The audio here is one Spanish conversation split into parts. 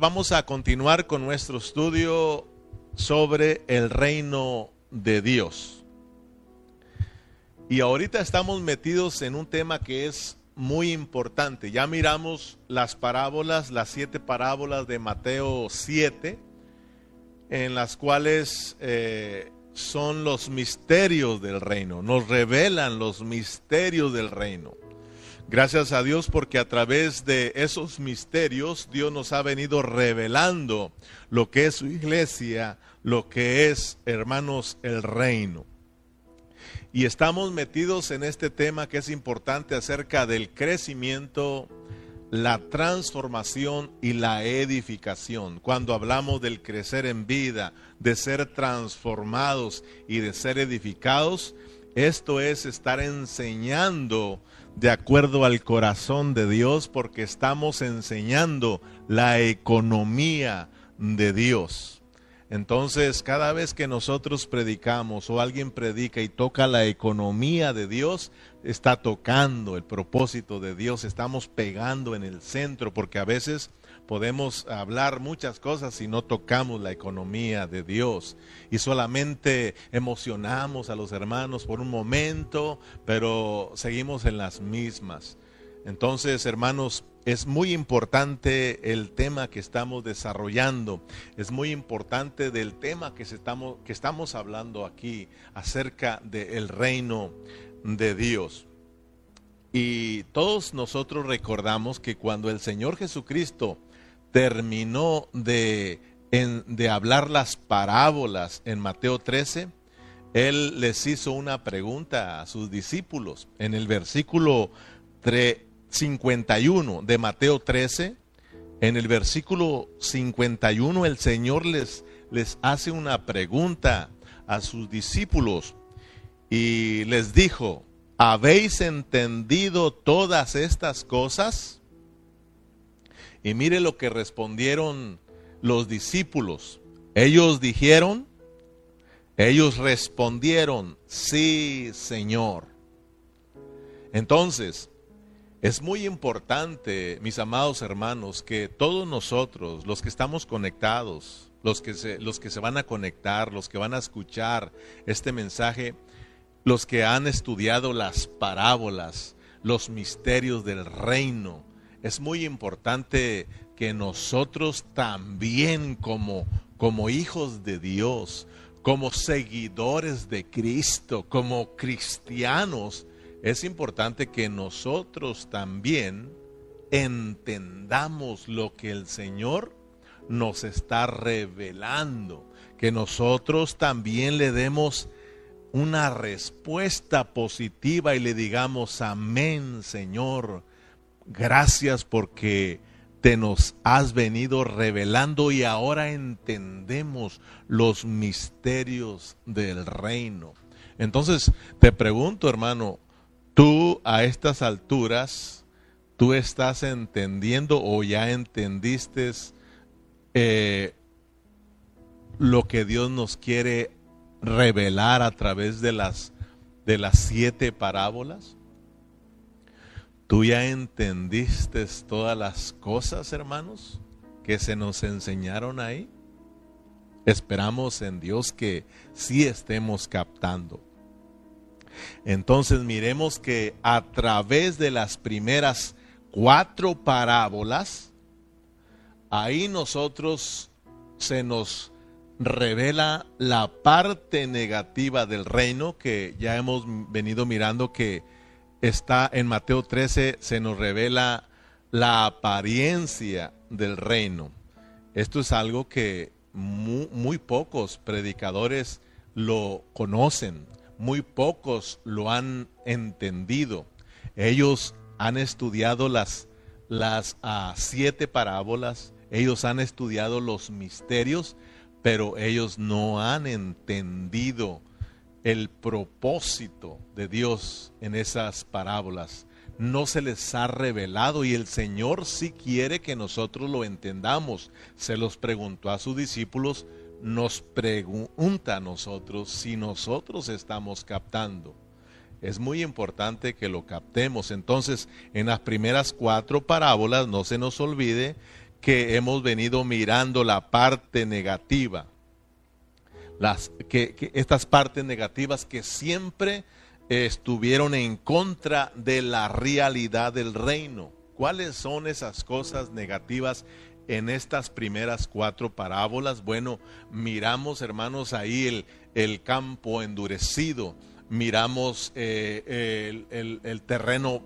vamos a continuar con nuestro estudio sobre el reino de Dios. Y ahorita estamos metidos en un tema que es muy importante. Ya miramos las parábolas, las siete parábolas de Mateo 7, en las cuales eh, son los misterios del reino, nos revelan los misterios del reino. Gracias a Dios porque a través de esos misterios Dios nos ha venido revelando lo que es su iglesia, lo que es, hermanos, el reino. Y estamos metidos en este tema que es importante acerca del crecimiento, la transformación y la edificación. Cuando hablamos del crecer en vida, de ser transformados y de ser edificados, esto es estar enseñando de acuerdo al corazón de Dios porque estamos enseñando la economía de Dios. Entonces, cada vez que nosotros predicamos o alguien predica y toca la economía de Dios, está tocando el propósito de Dios, estamos pegando en el centro, porque a veces podemos hablar muchas cosas si no tocamos la economía de Dios y solamente emocionamos a los hermanos por un momento, pero seguimos en las mismas. Entonces, hermanos, es muy importante el tema que estamos desarrollando, es muy importante del tema que, estamos, que estamos hablando aquí acerca del reino de Dios. Y todos nosotros recordamos que cuando el Señor Jesucristo terminó de, de hablar las parábolas en Mateo 13, Él les hizo una pregunta a sus discípulos. En el versículo 51 de Mateo 13, en el versículo 51 el Señor les, les hace una pregunta a sus discípulos y les dijo, ¿habéis entendido todas estas cosas? Y mire lo que respondieron los discípulos. Ellos dijeron, ellos respondieron, sí, Señor. Entonces, es muy importante, mis amados hermanos, que todos nosotros, los que estamos conectados, los que se, los que se van a conectar, los que van a escuchar este mensaje, los que han estudiado las parábolas, los misterios del reino, es muy importante que nosotros también como, como hijos de Dios, como seguidores de Cristo, como cristianos, es importante que nosotros también entendamos lo que el Señor nos está revelando, que nosotros también le demos una respuesta positiva y le digamos, amén Señor, Gracias porque te nos has venido revelando y ahora entendemos los misterios del reino. Entonces, te pregunto, hermano, tú a estas alturas, tú estás entendiendo o ya entendiste eh, lo que Dios nos quiere revelar a través de las, de las siete parábolas? ¿Tú ya entendiste todas las cosas, hermanos, que se nos enseñaron ahí? Esperamos en Dios que sí estemos captando. Entonces miremos que a través de las primeras cuatro parábolas, ahí nosotros se nos revela la parte negativa del reino que ya hemos venido mirando que está en Mateo 13, se nos revela la apariencia del reino. Esto es algo que muy, pocos predicadores lo conocen, muy pocos lo han entendido. Ellos han estudiado las, las ah, siete parábolas, ellos han estudiado los misterios, pero ellos no han entendido el propósito de Dios en esas parábolas. No se les ha revelado y el Señor sí quiere que nosotros lo entendamos. Se los preguntó a sus discípulos, nos pregunta a nosotros si nosotros estamos captando. Es muy importante que lo captemos. Entonces, en las primeras cuatro parábolas, no se nos olvide que hemos venido mirando la parte negativa. Las, que, estas partes negativas que siempre estuvieron en contra de la realidad del reino. ¿Cuáles son esas cosas negativas en estas primeras cuatro parábolas? Bueno, miramos, hermanos, ahí el, el campo endurecido, miramos eh, el, el terreno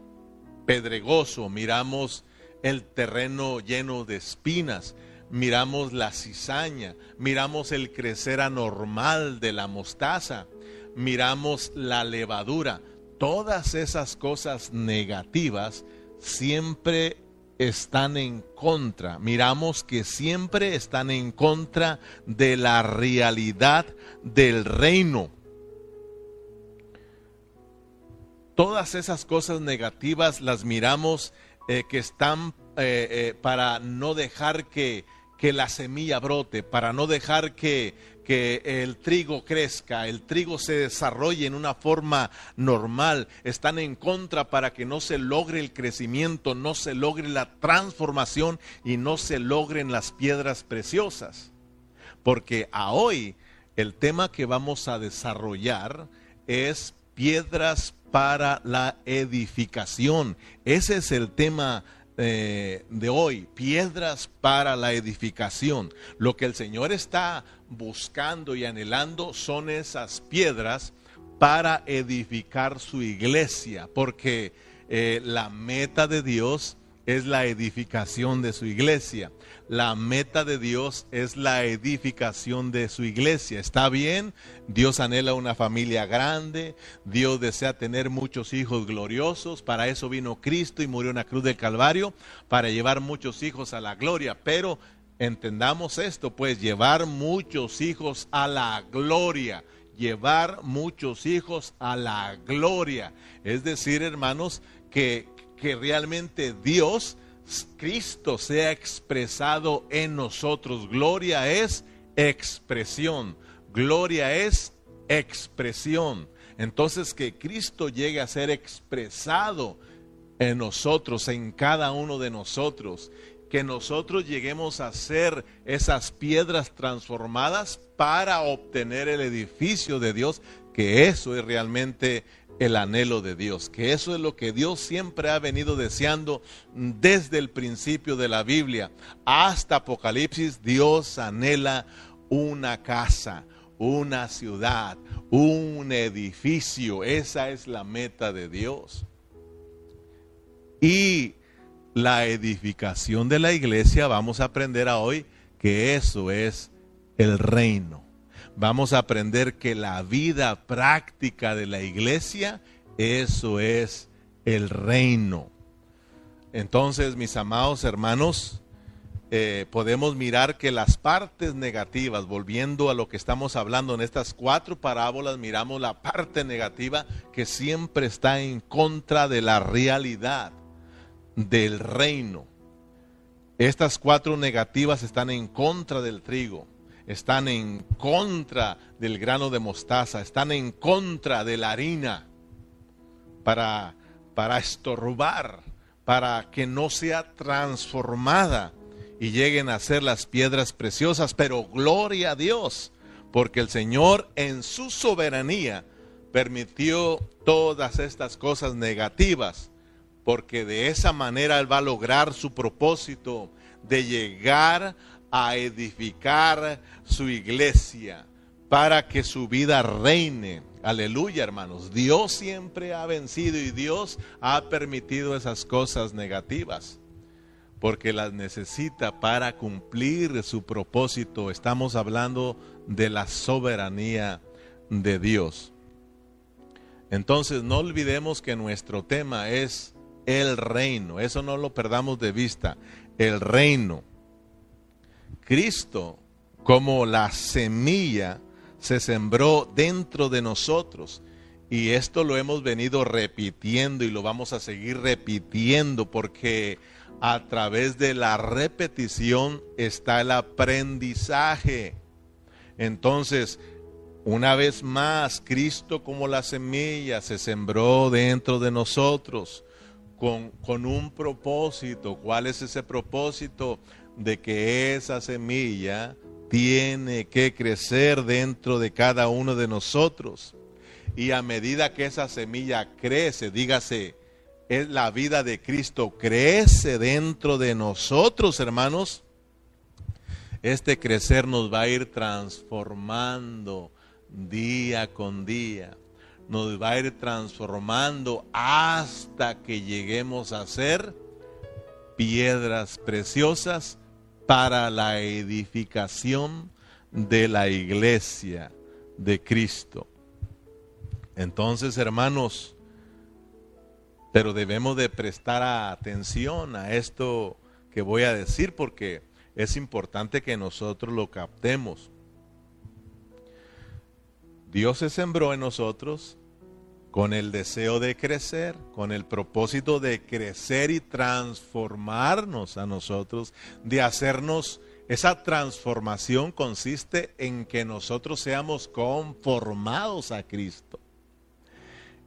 pedregoso, miramos el terreno lleno de espinas, miramos la cizaña, miramos el crecer anormal de la mostaza, miramos la levadura. Todas esas cosas negativas siempre están en contra. Miramos que siempre están en contra de la realidad del reino. Todas esas cosas negativas las miramos eh, que están eh, eh, para no dejar que, que, la semilla brote, para no dejar que, que el trigo crezca, el trigo se desarrolle en una forma normal, están en contra para que no se logre el crecimiento, no se logre la transformación y no se logren las piedras preciosas. Porque a hoy el tema que vamos a desarrollar es piedras para la edificación. Ese es el tema eh, de hoy, piedras para la edificación. Lo que el Señor está buscando y anhelando son esas piedras para edificar su iglesia, porque eh, la meta de Dios es la edificación de su iglesia. La meta de Dios es la edificación de su iglesia. ¿Está bien? Dios anhela una familia grande, Dios desea tener muchos hijos gloriosos, para eso vino Cristo y murió en la cruz del Calvario, para llevar muchos hijos a la gloria, pero entendamos esto, pues llevar muchos hijos a la gloria llevar muchos hijos a la gloria. Es decir, hermanos, que, que realmente Dios, Cristo, sea expresado en nosotros. Gloria es expresión. Gloria es expresión. Entonces que Cristo llegue a ser expresado en nosotros, en cada uno de nosotros. Que nosotros lleguemos a ser esas piedras transformadas para obtener el edificio de Dios, que eso es realmente el anhelo de Dios, que eso es lo que Dios siempre ha venido deseando desde el principio de la Biblia hasta Apocalipsis. Dios anhela una casa, una ciudad, un edificio. Esa es la meta de Dios. Y la edificación de la iglesia, vamos a aprender a hoy que eso es el reino vamos a aprender que la vida práctica de la iglesia, eso es el reino. Entonces, mis amados hermanos, eh, podemos mirar que las partes negativas, volviendo a lo que estamos hablando en estas cuatro parábolas, miramos la parte negativa que siempre está en contra de la realidad del reino. Estas cuatro negativas están en contra del trigo están en contra del grano de mostaza, están en contra de la harina para, para estorbar, para que no sea transformada y lleguen a ser las piedras preciosas. Pero gloria a Dios, porque el Señor en su soberanía permitió todas estas cosas negativas, porque de esa manera Él va a lograr su propósito de llegar a edificar su iglesia para que su vida reine. Aleluya, hermanos. Dios siempre ha vencido y Dios ha permitido esas cosas negativas porque las necesita para cumplir su propósito. Estamos hablando de la soberanía de Dios. Entonces no olvidemos que nuestro tema es el reino. Eso no lo perdamos de vista. El reino. Cristo, como la semilla, se sembró dentro de nosotros. Y esto lo hemos venido repitiendo y lo vamos a seguir repitiendo porque a través de la repetición está el aprendizaje. Entonces, una vez más, Cristo como la semilla se sembró dentro de nosotros con, con un propósito. ¿Cuál es ese propósito? De que esa semilla tiene que crecer dentro de cada uno de nosotros. Y a medida que esa semilla crece, dígase, es la vida de Cristo crece dentro de nosotros, hermanos, este crecer nos va a ir transformando día con día. Nos va a ir transformando hasta que lleguemos a ser piedras preciosas para la edificación de la iglesia de Cristo. Entonces, hermanos, pero debemos de prestar atención a esto que voy a decir porque es importante que nosotros lo captemos. Dios se sembró en nosotros con el deseo de crecer, con el propósito de crecer y transformarnos a nosotros, de hacernos, esa transformación consiste en que nosotros seamos conformados a Cristo.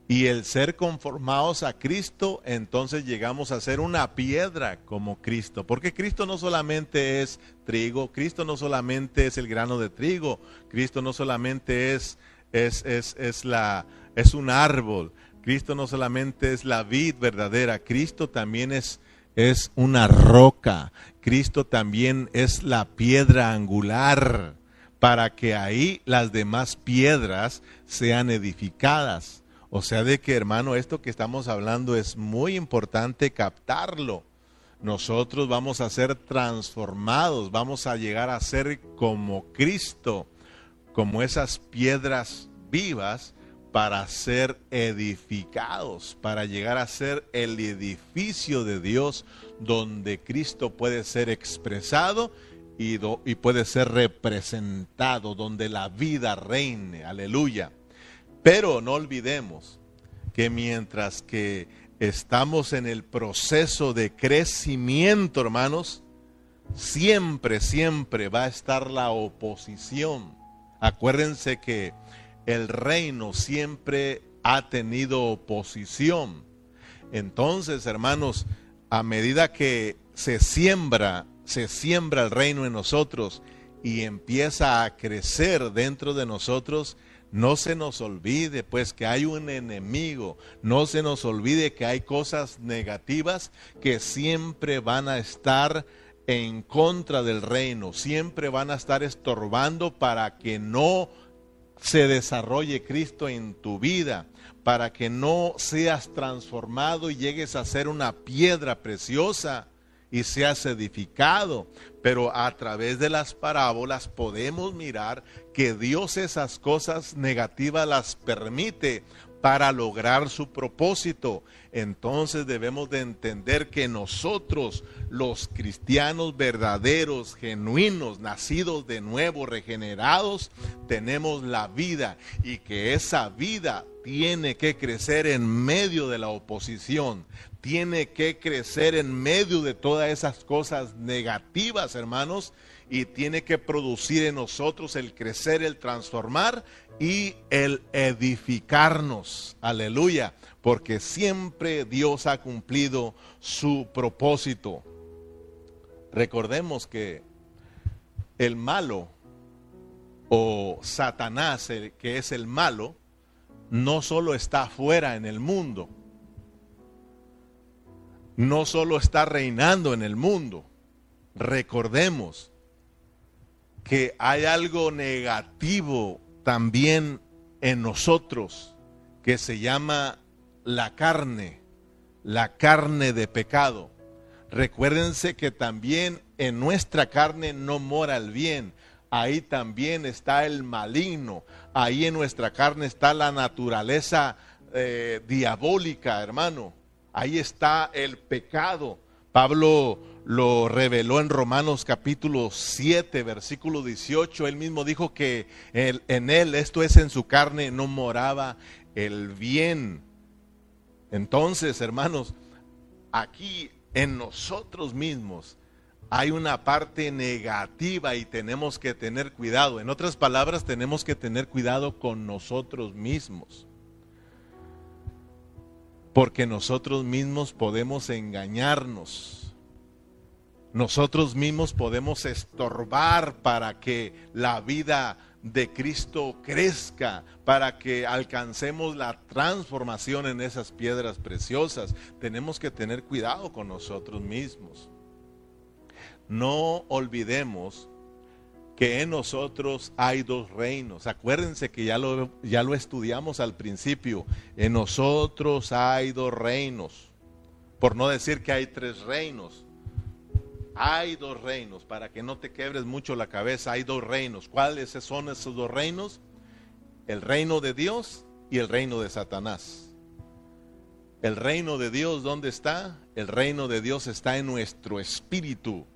Y el ser conformados a Cristo, entonces llegamos a ser una piedra como Cristo. Porque Cristo no solamente es trigo, Cristo no solamente es el grano de trigo, Cristo no solamente es, es, es, es la, es un árbol. Cristo no solamente es la vid verdadera, Cristo también es, es una roca. Cristo también es la piedra angular para que ahí las demás piedras sean edificadas. O sea, de que hermano, esto que estamos hablando es muy importante captarlo. Nosotros vamos a ser transformados, vamos a llegar a ser como Cristo, como esas piedras vivas para ser edificados, para llegar a ser el edificio de Dios donde Cristo puede ser expresado y, y, puede ser representado, donde la vida reine, aleluya. Pero no olvidemos que mientras que estamos en el proceso de crecimiento, hermanos, siempre, siempre va a estar la oposición. Acuérdense que el reino siempre ha tenido oposición. Entonces, hermanos, a medida que se siembra, se siembra el reino en nosotros y empieza a crecer dentro de nosotros, no se nos olvide pues que hay un enemigo, no se nos olvide que hay cosas negativas que siempre van a estar en contra del reino, siempre van a estar estorbando para que no se desarrolle Cristo en tu vida, para que no seas transformado y llegues a ser una piedra preciosa y seas edificado. Pero a través de las parábolas podemos mirar que Dios esas cosas negativas las permite para lograr su propósito. Entonces debemos de entender que nosotros, los cristianos verdaderos, genuinos, nacidos de nuevo, regenerados, tenemos la vida y que esa vida tiene que crecer en medio de la oposición, tiene que crecer en medio de todas esas cosas negativas, hermanos, y tiene que producir en nosotros el crecer, el transformar y el edificarnos. Aleluya, porque siempre Dios ha cumplido su propósito. Recordemos que el malo o Satanás, que es el malo, no solo está afuera en el mundo, no solo está reinando en el mundo. Recordemos que hay algo negativo también en nosotros que se llama la carne, la carne de pecado. Recuérdense que también en nuestra carne no mora el bien, ahí también está el maligno, ahí en nuestra carne está la naturaleza eh, diabólica, hermano, ahí está el pecado. Pablo lo reveló en Romanos capítulo 7, versículo 18. Él mismo dijo que en él, esto es en su carne, no moraba el bien. Entonces, hermanos, aquí en nosotros mismos hay una parte negativa y tenemos que tener cuidado. En otras palabras, tenemos que tener cuidado con nosotros mismos. Porque nosotros mismos podemos engañarnos nosotros mismos podemos estorbar para que la vida de Cristo crezca, para que alcancemos la transformación en esas piedras preciosas. Tenemos que tener cuidado con nosotros mismos. No olvidemos que en nosotros hay dos reinos. Acuérdense que ya lo, ya lo estudiamos al principio. En nosotros hay dos reinos. Por no decir que hay tres reinos. Hay dos reinos. Para que no te quebres mucho la cabeza, hay dos reinos. ¿Cuáles son esos dos reinos? El reino de Dios y el reino de Satanás. El reino de Dios, ¿dónde está? El reino de Dios está en nuestro espíritu.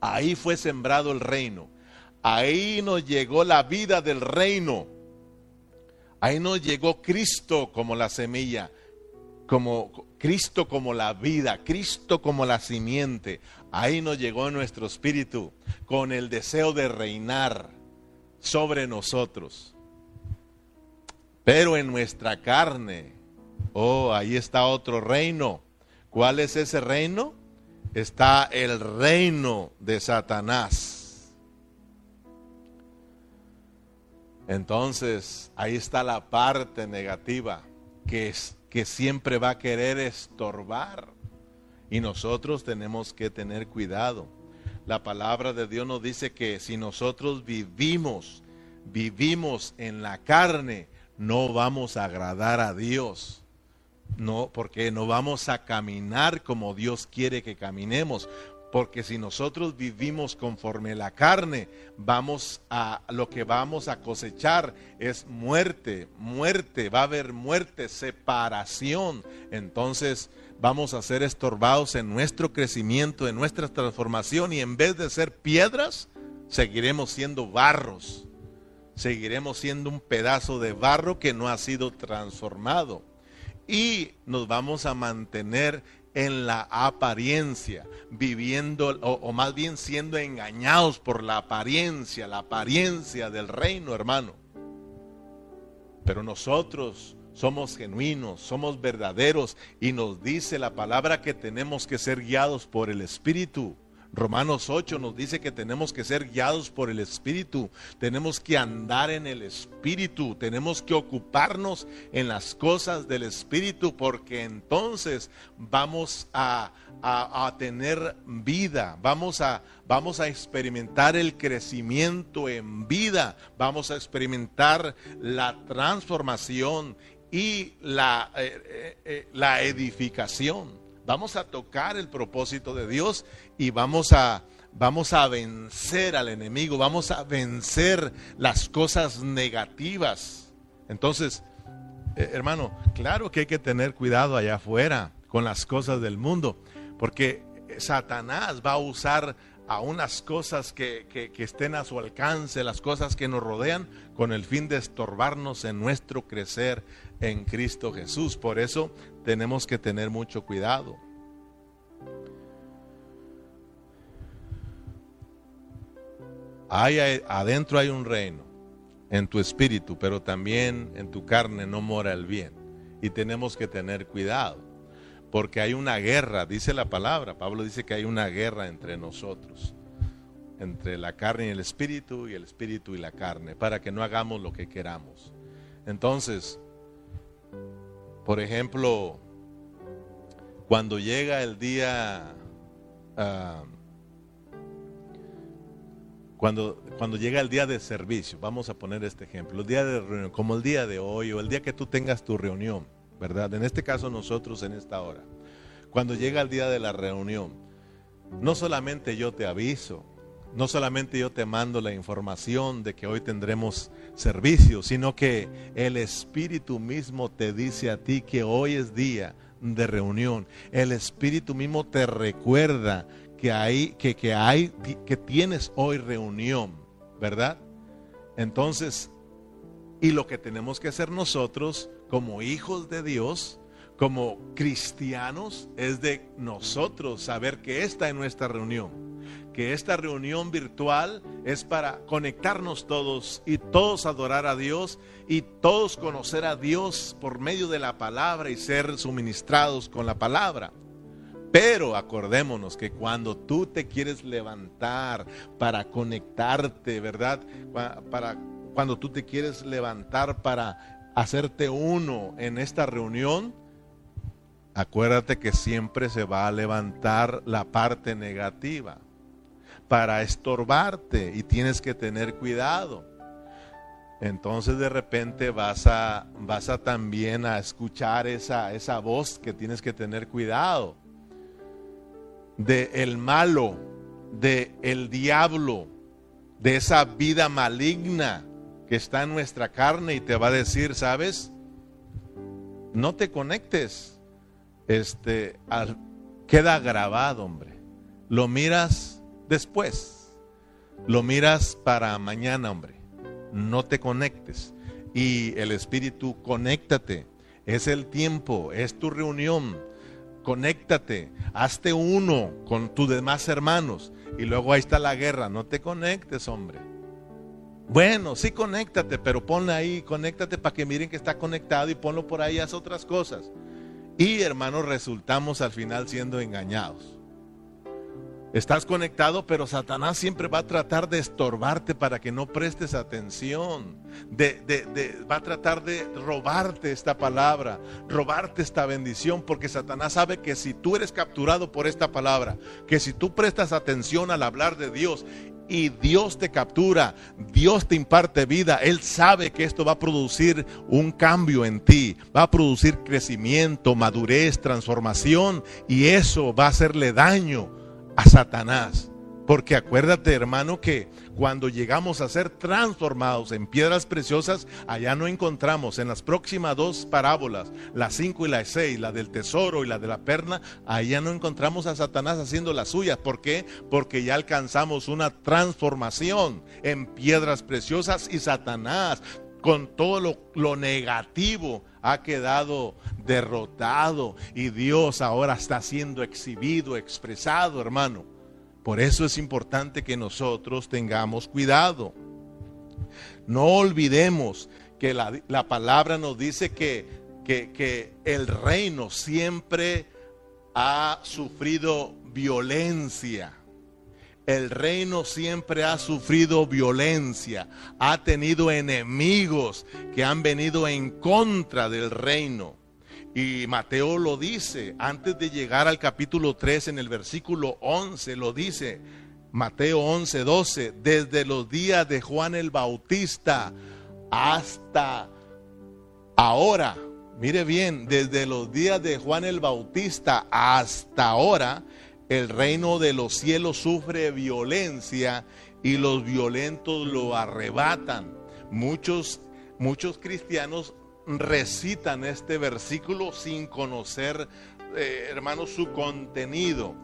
Ahí fue sembrado el reino. Ahí nos llegó la vida del reino. Ahí nos llegó Cristo como la semilla, como Cristo como la vida, Cristo como la simiente. Ahí nos llegó nuestro espíritu con el deseo de reinar sobre nosotros. Pero en nuestra carne, oh, ahí está otro reino. ¿Cuál es ese reino? está el reino de Satanás. Entonces, ahí está la parte negativa que, es, que siempre va a querer estorbar. Y nosotros tenemos que tener cuidado. La palabra de Dios nos dice que si nosotros vivimos, vivimos en la carne, no vamos a agradar a Dios. No, porque no vamos a caminar como Dios quiere que caminemos. Porque si nosotros vivimos conforme la carne, vamos a lo que vamos a cosechar es muerte, muerte, va a haber muerte, separación. Entonces vamos a ser estorbados en nuestro crecimiento, en nuestra transformación y en vez de ser piedras, seguiremos siendo barros. Seguiremos siendo un pedazo de barro que no ha sido transformado y nos vamos a mantener en la apariencia, viviendo o, más bien siendo engañados por la apariencia, la apariencia del reino, hermano. Pero nosotros somos genuinos, somos verdaderos y nos dice la palabra que tenemos que ser guiados por el Espíritu. Romanos 8 nos dice que tenemos que ser guiados por el Espíritu, tenemos que andar en el Espíritu, tenemos que ocuparnos en las cosas del Espíritu porque entonces vamos a, tener vida, vamos a, vamos a experimentar el crecimiento en vida, vamos a experimentar la transformación y la, eh, eh, eh, la edificación. Vamos a tocar el propósito de Dios y vamos a, vamos a vencer al enemigo, vamos a vencer las cosas negativas. Entonces, eh, hermano, claro que hay que tener cuidado allá afuera con las cosas del mundo, porque Satanás va a usar a unas cosas que, que, estén a su alcance, las cosas que nos rodean, con el fin de estorbarnos en nuestro crecer en Cristo Jesús. Por eso tenemos que tener mucho cuidado. Hay, adentro hay un reino en tu espíritu, pero también en tu carne no mora el bien. Y tenemos que tener cuidado, porque hay una guerra, dice la palabra. Pablo dice que hay una guerra entre nosotros, entre la carne y el espíritu, y el espíritu y la carne, para que no hagamos lo que queramos. Entonces, por ejemplo, cuando llega el día, ah, cuando, cuando llega el día de servicio, vamos a poner este ejemplo, el día de reunión, como el día de hoy o el día que tú tengas tu reunión, ¿verdad? En este caso nosotros en esta hora. Cuando llega el día de la reunión, no solamente yo te aviso, no solamente yo te mando la información de que hoy tendremos servicio, sino que el Espíritu mismo te dice a ti que hoy es día de reunión. El Espíritu mismo te recuerda que hay, que, que hay, que tienes hoy reunión, ¿verdad? Entonces, y lo que tenemos que hacer nosotros como hijos de Dios, como cristianos, es de nosotros saber que esta es nuestra reunión que esta reunión virtual es para conectarnos todos y todos adorar a Dios y todos conocer a Dios por medio de la palabra y ser suministrados con la palabra. Pero acordémonos que cuando tú te quieres levantar para conectarte, ¿verdad? Para cuando tú te quieres levantar para hacerte uno en esta reunión, acuérdate que siempre se va a levantar la parte negativa para estorbarte y tienes que tener cuidado. Entonces de repente vas a, vas a también a escuchar esa, esa voz que tienes que tener cuidado. De el malo, de el diablo, de esa vida maligna que está en nuestra carne y te va a decir, ¿sabes? No te conectes. Este queda grabado, hombre. Lo miras después. Lo miras para mañana, hombre no te conectes. Y el Espíritu, conéctate. Es el tiempo, es tu reunión. Conéctate, hazte uno con tus demás hermanos. Y luego ahí está la guerra. No te conectes, hombre. Bueno, sí, conéctate, pero ponle ahí, conéctate para que miren que está conectado y ponlo por ahí, haz otras cosas. Y hermanos, resultamos al final siendo engañados. Estás conectado, pero Satanás siempre va a tratar de estorbarte para que no prestes atención. De, va a tratar de robarte esta palabra, robarte esta bendición, porque Satanás sabe que si tú eres capturado por esta palabra, que si tú prestas atención al hablar de Dios y Dios te captura, Dios te imparte vida, Él sabe que esto va a producir un cambio en ti, va a producir crecimiento, madurez, transformación, y eso va a hacerle daño a Satanás. Porque acuérdate, hermano, que cuando llegamos a ser transformados en piedras preciosas, allá no encontramos en las próximas dos parábolas, la 5 y la 6, la del tesoro y la de la perna, allá no encontramos a Satanás haciendo las suyas. ¿Por qué? Porque ya alcanzamos una transformación en piedras preciosas y Satanás con todo lo, lo negativo ha quedado derrotado y Dios ahora está siendo exhibido, expresado, hermano. Por eso es importante que nosotros tengamos cuidado. No olvidemos que la, palabra nos dice que, que, que el reino siempre ha sufrido violencia. El reino siempre ha sufrido violencia, ha tenido enemigos que han venido en contra del reino. Y Mateo lo dice, antes de llegar al capítulo 3, en el versículo 11, lo dice, Mateo 11, 12, desde los días de Juan el Bautista hasta ahora, mire bien, desde los días de Juan el Bautista hasta ahora, el reino de los cielos sufre violencia y los violentos lo arrebatan. Muchos, muchos cristianos recitan este versículo sin conocer, eh, hermanos, su contenido,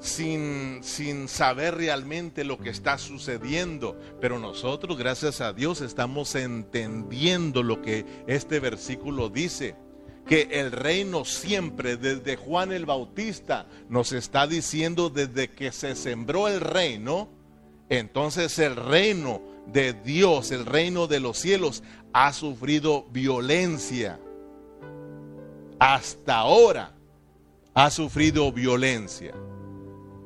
sin, sin saber realmente lo que está sucediendo. Pero nosotros, gracias a Dios, estamos entendiendo lo que este versículo dice que el reino siempre, desde Juan el Bautista, nos está diciendo desde que se sembró el reino, entonces el reino de Dios, el reino de los cielos, ha sufrido violencia. Hasta ahora ha sufrido violencia.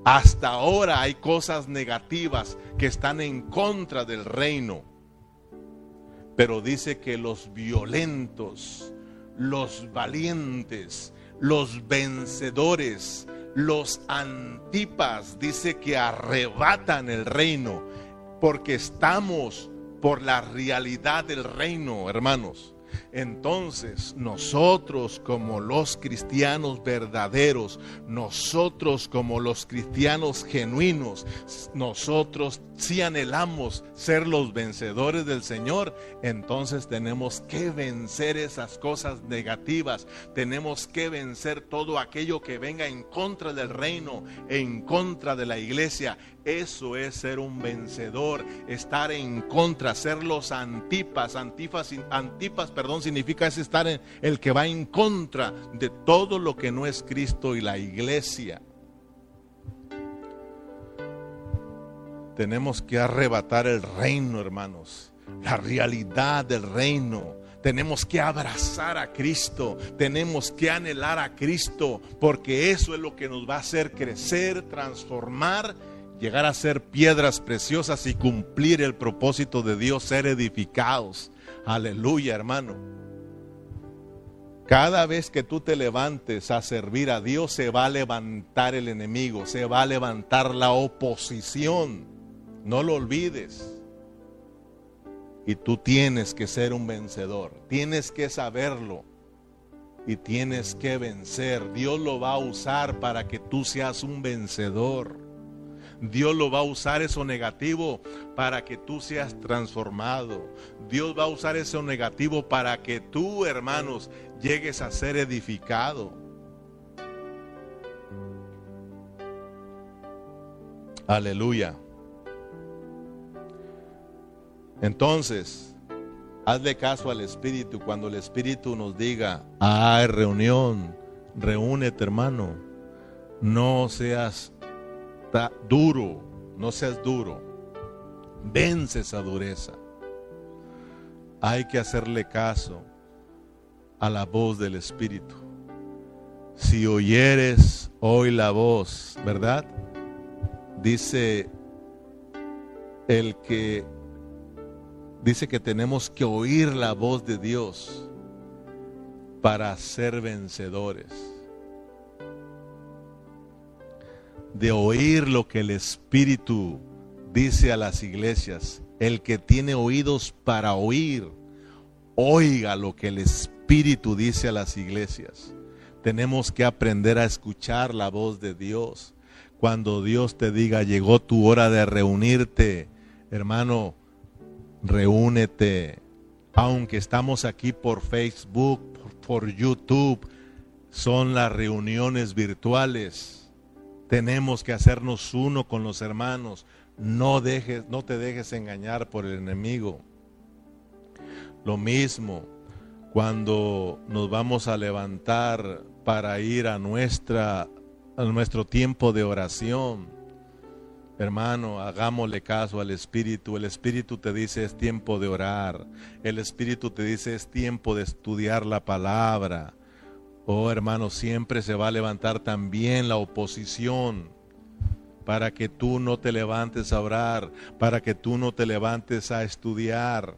Hasta ahora hay cosas negativas que están en contra del reino. Pero dice que los violentos, los valientes, los vencedores, los antipas, dice que arrebatan el reino porque estamos por la realidad del reino, hermanos. Entonces, nosotros como los cristianos verdaderos, nosotros como los cristianos genuinos, nosotros si anhelamos ser los vencedores del Señor, entonces tenemos que vencer esas cosas negativas, tenemos que vencer todo aquello que venga en contra del reino, en contra de la iglesia. Eso es ser un vencedor, estar en contra, ser los antipas, antipas, perdón, significa es estar en el que va en contra de todo lo que no es Cristo y la iglesia. Tenemos que arrebatar el reino, hermanos. La realidad del reino. Tenemos que abrazar a Cristo, tenemos que anhelar a Cristo, porque eso es lo que nos va a hacer crecer, transformar, llegar a ser piedras preciosas y cumplir el propósito de Dios, ser edificados. Aleluya, hermano. Cada vez que tú te levantes a servir a Dios, se va a levantar el enemigo, se va a levantar la oposición. No lo olvides. Y tú tienes que ser un vencedor, tienes que saberlo y tienes que vencer. Dios lo va a usar para que tú seas un vencedor. Dios lo va a usar eso negativo para que tú seas transformado. Dios va a usar eso negativo para que tú, hermanos, llegues a ser edificado. Aleluya. Entonces, hazle caso al Espíritu cuando el Espíritu nos diga, hay reunión, reúnete hermano, no seas duro, no seas duro, vence esa dureza. Hay que hacerle caso a la voz del Espíritu. Si oyeres hoy la voz, ¿verdad? Dice el que dice que tenemos que oír la voz de Dios para ser vencedores. De oír lo que el Espíritu dice a las iglesias. El que tiene oídos para oír, oiga lo que el Espíritu dice a las iglesias. Tenemos que aprender a escuchar la voz de Dios. Cuando Dios te diga, llegó tu hora de reunirte, hermano, reúnete. Aunque estamos aquí por Facebook, por, YouTube, son las reuniones virtuales. Tenemos que hacernos uno con los hermanos. No dejes, no te dejes engañar por el enemigo. Lo mismo cuando nos vamos a levantar para ir a nuestra a nuestro tiempo de oración. Hermano, hagámosle caso al Espíritu. El Espíritu te dice es tiempo de orar. El Espíritu te dice es tiempo de estudiar la palabra. Oh hermano, siempre se va a levantar también la oposición para que tú no te levantes a orar, para que tú no te levantes a estudiar.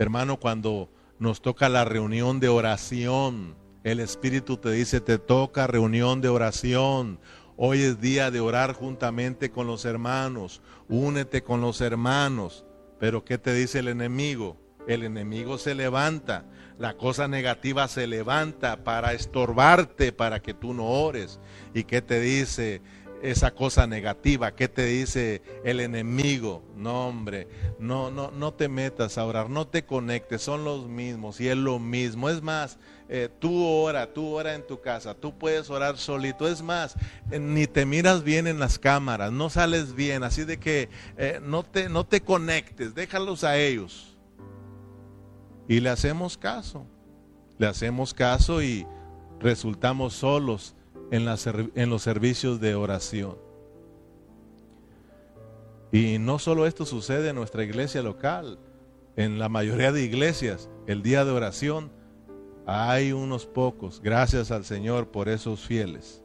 Hermano, cuando nos toca la reunión de oración, el Espíritu te dice, te toca reunión de oración. Hoy es día de orar juntamente con los hermanos. Únete con los hermanos. Pero ¿qué te dice el enemigo? El enemigo se levanta. La cosa negativa se levanta para estorbarte, para que tú no ores. ¿Y qué te dice? esa cosa negativa. ¿Qué te dice el enemigo? No, hombre, no, no, no te metas a orar, no te conectes, son los mismos y es lo mismo. Es más, eh, tú ora, tú ora en tu casa, tú puedes orar solito. Es más, eh, ni te miras bien en las cámaras, no sales bien, así de que eh, no, te, no te conectes, déjalos a ellos. Y le hacemos caso, le hacemos caso y resultamos solos en, los servicios de oración. Y no solo esto sucede en nuestra iglesia local, en la mayoría de iglesias, el día de oración hay unos pocos. Gracias al Señor por esos fieles.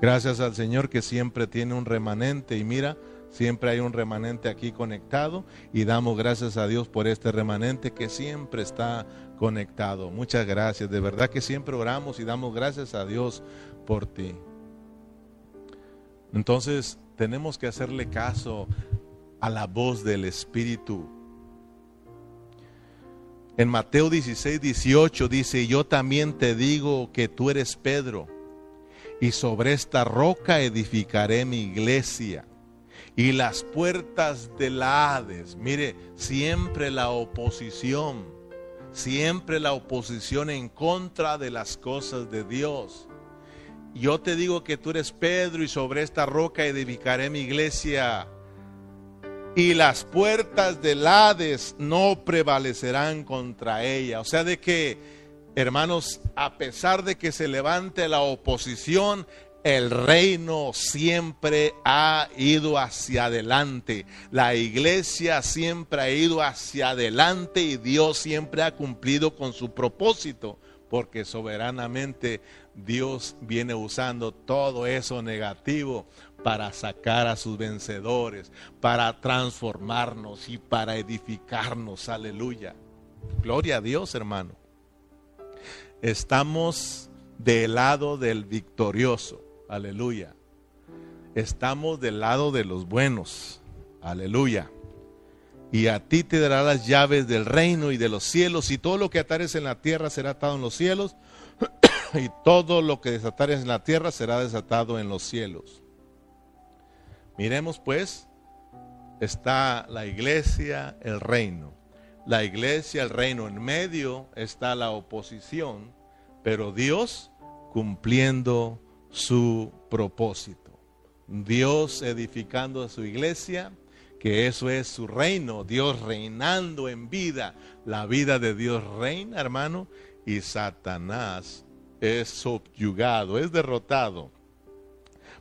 Gracias al Señor que siempre tiene un remanente y mira, siempre hay un remanente aquí conectado y damos gracias a Dios por este remanente que siempre está conectado. Muchas gracias. De verdad que siempre oramos y damos gracias a Dios por ti. Entonces tenemos que hacerle caso a la voz del Espíritu. En Mateo 16, 18 dice, yo también te digo que tú eres Pedro, y sobre esta roca edificaré mi iglesia, y las puertas del Hades, mire, siempre la oposición, siempre la oposición en contra de las cosas de Dios. Yo te digo que tú eres Pedro y sobre esta roca edificaré mi iglesia. Y las puertas del Hades no prevalecerán contra ella. O sea, de que, hermanos, a pesar de que se levante la oposición, el reino siempre ha ido hacia adelante. La iglesia siempre ha ido hacia adelante y Dios siempre ha cumplido con su propósito, porque soberanamente Dios viene usando todo eso negativo para sacar a sus vencedores, para transformarnos y para edificarnos. Aleluya. Gloria a Dios, hermano. Estamos del lado del victorioso. Aleluya. Estamos del lado de los buenos. Aleluya. Y a ti te dará las llaves del reino y de los cielos. Y todo lo que atares en la tierra será atado en los cielos. y todo lo que desatares en la tierra será desatado en los cielos. Miremos pues, está la iglesia, el reino. La iglesia, el reino. En medio está la oposición. Pero Dios cumpliendo su propósito. Dios edificando a su iglesia, que eso es su reino, Dios reinando en vida. La vida de Dios reina, hermano, y Satanás es subyugado, es derrotado,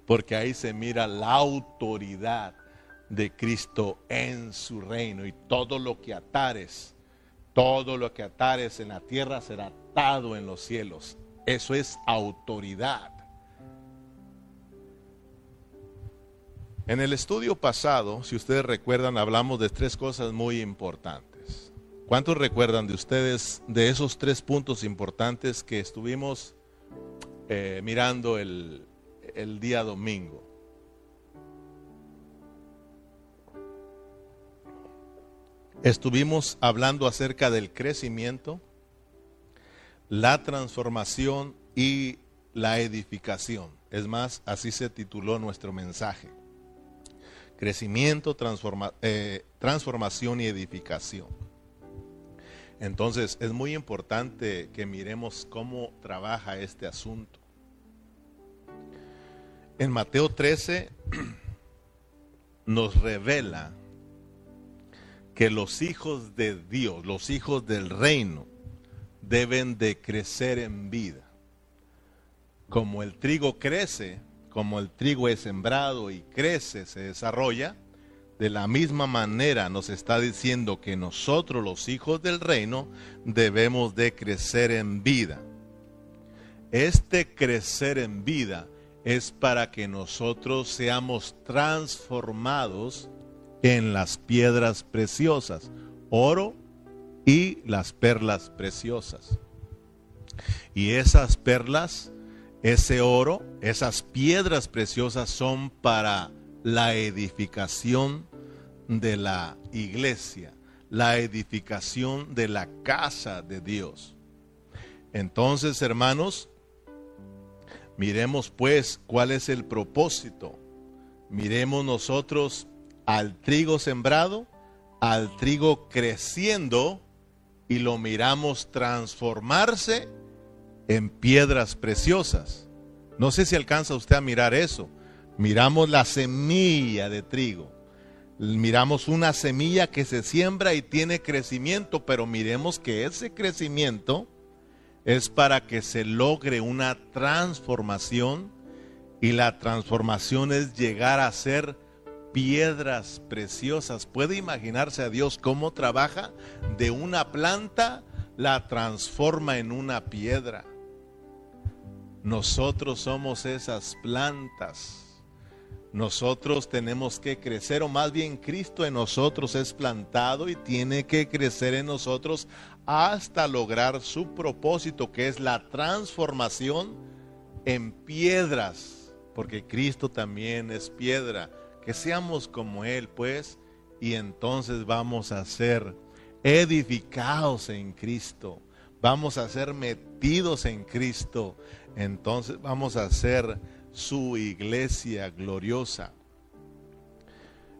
porque ahí se mira la autoridad de Cristo en su reino y todo lo que atares, todo lo que atares en la tierra será atado en los cielos. Eso es autoridad. En el estudio pasado, si ustedes recuerdan, hablamos de tres cosas muy importantes. ¿Cuántos recuerdan de ustedes de esos tres puntos importantes que estuvimos eh, mirando el, el día domingo? Estuvimos hablando acerca del crecimiento, la transformación y la edificación. Es más, así se tituló nuestro mensaje crecimiento, eh, transformación y edificación. Entonces es muy importante que miremos cómo trabaja este asunto. En Mateo 13 nos revela que los hijos de Dios, los hijos del reino, deben de crecer en vida. Como el trigo crece, como el trigo es sembrado y crece, se desarrolla, de la misma manera nos está diciendo que nosotros los hijos del reino debemos de crecer en vida. Este crecer en vida es para que nosotros seamos transformados en las piedras preciosas, oro y las perlas preciosas. Y esas perlas ese oro, esas piedras preciosas son para la edificación de la iglesia, la edificación de la casa de Dios. Entonces, hermanos, miremos pues cuál es el propósito. Miremos nosotros al trigo sembrado, al trigo creciendo y lo miramos transformarse en piedras preciosas. No sé si alcanza usted a mirar eso. Miramos la semilla de trigo. Miramos una semilla que se siembra y tiene crecimiento, pero miremos que ese crecimiento es para que se logre una transformación y la transformación es llegar a ser piedras preciosas. ¿Puede imaginarse a Dios cómo trabaja? De una planta la transforma en una piedra. Nosotros somos esas plantas. Nosotros tenemos que crecer, o más bien Cristo en nosotros es plantado y tiene que crecer en nosotros hasta lograr su propósito, que es la transformación en piedras, porque Cristo también es piedra. Que seamos como Él, pues, y entonces vamos a ser edificados en Cristo, vamos a ser metidos en Cristo entonces vamos a hacer su iglesia gloriosa.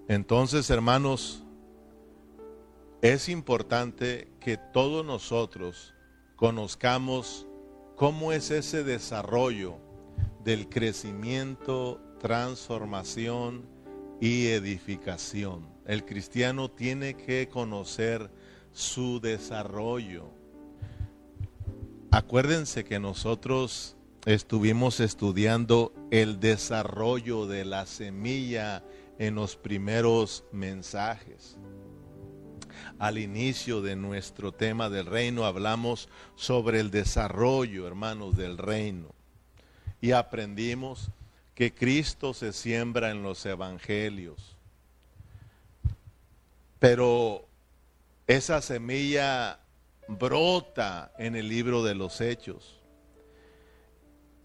Entonces, hermanos, es importante que todos nosotros conozcamos cómo es ese desarrollo del crecimiento, transformación y edificación. El cristiano tiene que conocer su desarrollo. Acuérdense que nosotros estuvimos estudiando el desarrollo de la semilla en los primeros mensajes. Al inicio de nuestro tema del reino hablamos sobre el desarrollo, hermanos, del reino. Y aprendimos que Cristo se siembra en los evangelios. Pero esa semilla brota en el libro de los hechos.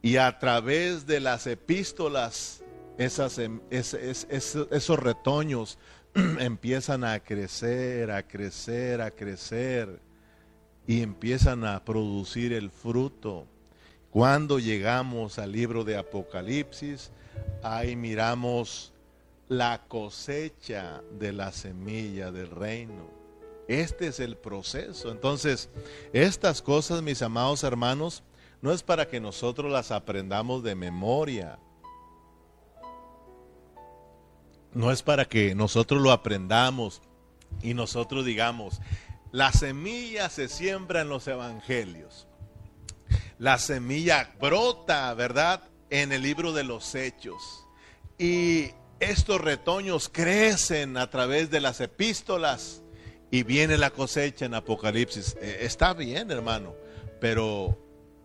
Y a través de las epístolas, em, esos retoños empiezan a crecer, a crecer, a crecer y empiezan a producir el fruto. Cuando llegamos al libro de Apocalipsis, ahí miramos la cosecha de la semilla del reino. Este es el proceso. Entonces, estas cosas, mis amados hermanos, no es para que nosotros las aprendamos de memoria. No es para que nosotros lo aprendamos y nosotros digamos, la semilla se siembra en los evangelios. La semilla brota, ¿verdad? En el libro de los hechos. Y estos retoños crecen a través de las epístolas y viene la cosecha en Apocalipsis. Eh, está bien, hermano, pero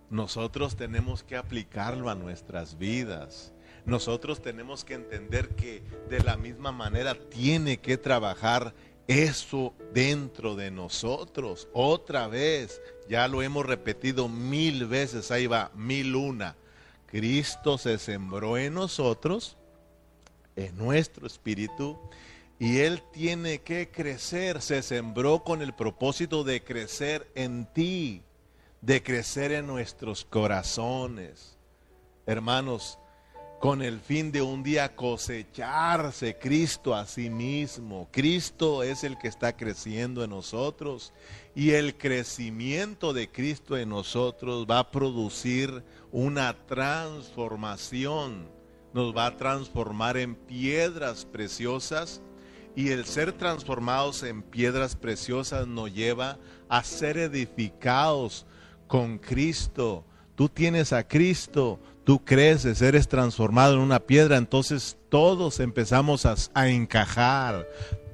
nosotros tenemos que aplicarlo a nuestras vidas. Nosotros tenemos que entender que de la misma manera tiene que trabajar eso dentro de nosotros. Otra vez, ya lo hemos repetido mil veces, ahí va, mil una. Cristo se sembró en nosotros, en nuestro espíritu, y Él tiene que crecer, se sembró con el propósito de crecer en ti, de crecer en nuestros corazones. Hermanos, con el fin de un día cosecharse Cristo a sí mismo. Cristo es el que está creciendo en nosotros y el crecimiento de Cristo en nosotros va a producir una transformación. Nos va a transformar en piedras preciosas y el ser transformados en piedras preciosas nos lleva a ser edificados con Cristo. Tú tienes a Cristo, tú creces, eres transformado en una piedra, entonces todos empezamos a, a, encajar,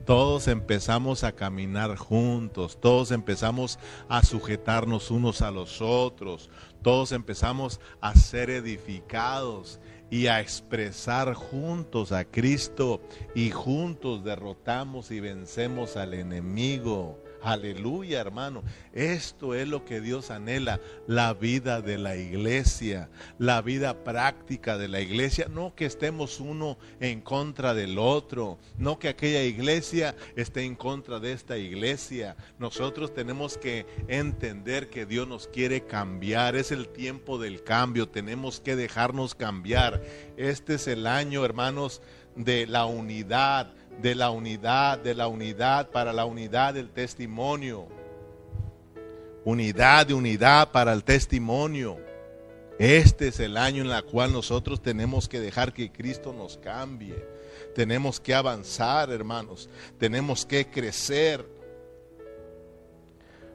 todos empezamos a caminar juntos, todos empezamos a sujetarnos unos a los otros, todos empezamos a ser edificados y a expresar juntos a Cristo y juntos derrotamos y vencemos al enemigo. Aleluya, hermano. Esto es lo que Dios anhela, la vida de la iglesia, la vida práctica de la iglesia. No que estemos uno en contra del otro, no que aquella iglesia esté en contra de esta iglesia. Nosotros tenemos que entender que Dios nos quiere cambiar. Es el tiempo del cambio. Tenemos que dejarnos cambiar. Este es el año, hermanos, de la unidad de la unidad, de la unidad para la unidad del testimonio. Unidad de unidad para el testimonio. Este es el año en el cual nosotros tenemos que dejar que Cristo nos cambie. Tenemos que avanzar, hermanos. Tenemos que crecer.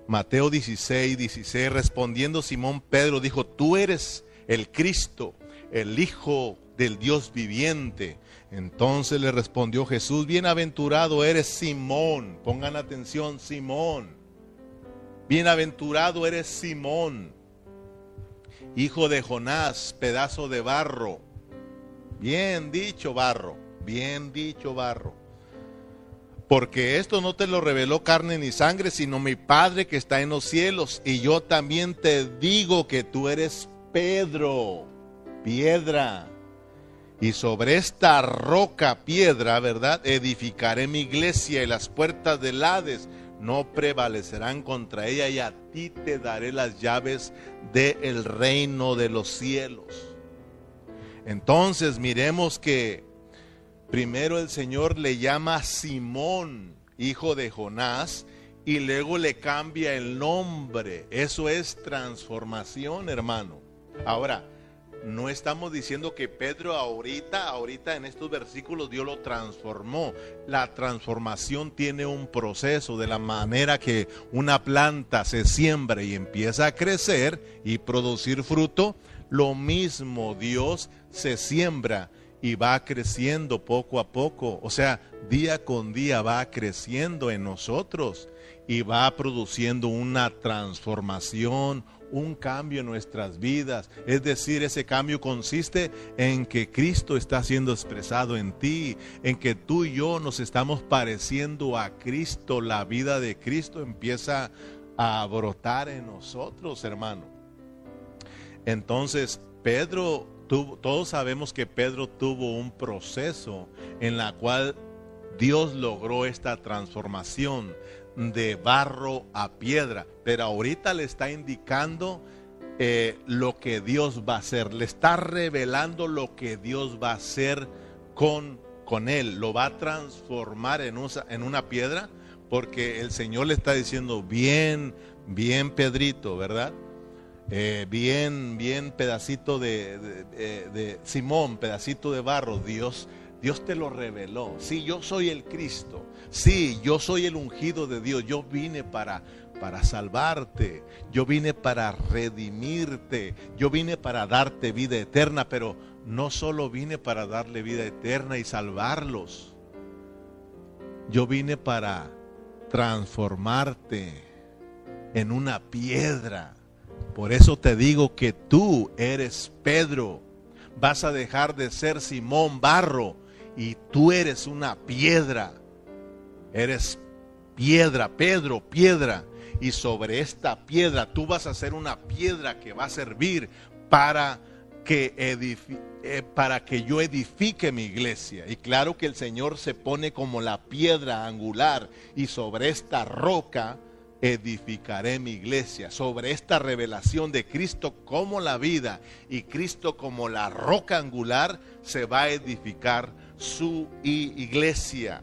Mateo 16, 16, respondiendo Simón Pedro, dijo, tú eres el Cristo, el Hijo del Dios viviente. Entonces le respondió Jesús, bienaventurado eres Simón, pongan atención, Simón, bienaventurado eres Simón, hijo de Jonás, pedazo de barro, bien dicho barro, bien dicho barro, porque esto no te lo reveló carne ni sangre, sino mi Padre que está en los cielos, y yo también te digo que tú eres Pedro, piedra y sobre esta roca piedra, ¿verdad? Edificaré mi iglesia y las puertas del Hades no prevalecerán contra ella y a ti te daré las llaves del reino de los cielos. Entonces miremos que primero el Señor le llama Simón, hijo de Jonás, y luego le cambia el nombre. Eso es transformación, hermano. Ahora, no estamos diciendo que Pedro ahorita, ahorita en estos versículos Dios lo transformó. La transformación tiene un proceso de la manera que una planta se siembra y empieza a crecer y producir fruto. lo mismo Dios se siembra y va creciendo poco a poco. O sea, día con día va creciendo en nosotros y va produciendo una transformación, un cambio en nuestras vidas. Es decir, ese cambio consiste en que Cristo está siendo expresado en ti, en que tú y yo nos estamos pareciendo a Cristo. La vida de Cristo empieza a brotar en nosotros, hermano. Entonces, Pedro tuvo, todos sabemos que Pedro tuvo un proceso en la cual Dios logró esta transformación de barro a piedra, pero ahorita le está indicando eh, lo que Dios va a hacer, le está revelando lo que Dios va a hacer con, con él, lo va a transformar en, en una piedra, porque el Señor le está diciendo, bien, bien Pedrito, ¿verdad? Eh, bien, bien pedacito de, de, de, Simón, pedacito de barro, Dios, Dios te lo reveló. Sí, yo soy el Cristo. Sí, yo soy el ungido de Dios. Yo vine para, para salvarte. Yo vine para redimirte. Yo vine para darte vida eterna, pero no solo vine para darle vida eterna y salvarlos. Yo vine para transformarte en una piedra. Por eso te digo que tú eres Pedro. Vas a dejar de ser Simón Barro y tú eres una piedra Eres piedra, Pedro, piedra. Y sobre esta piedra tú vas a ser una piedra que va a servir para que, eh, para que yo edifique mi iglesia. Y claro que el Señor se pone como la piedra angular y sobre esta roca edificaré mi iglesia. Sobre esta revelación de Cristo como la vida y Cristo como la roca angular se va a edificar su iglesia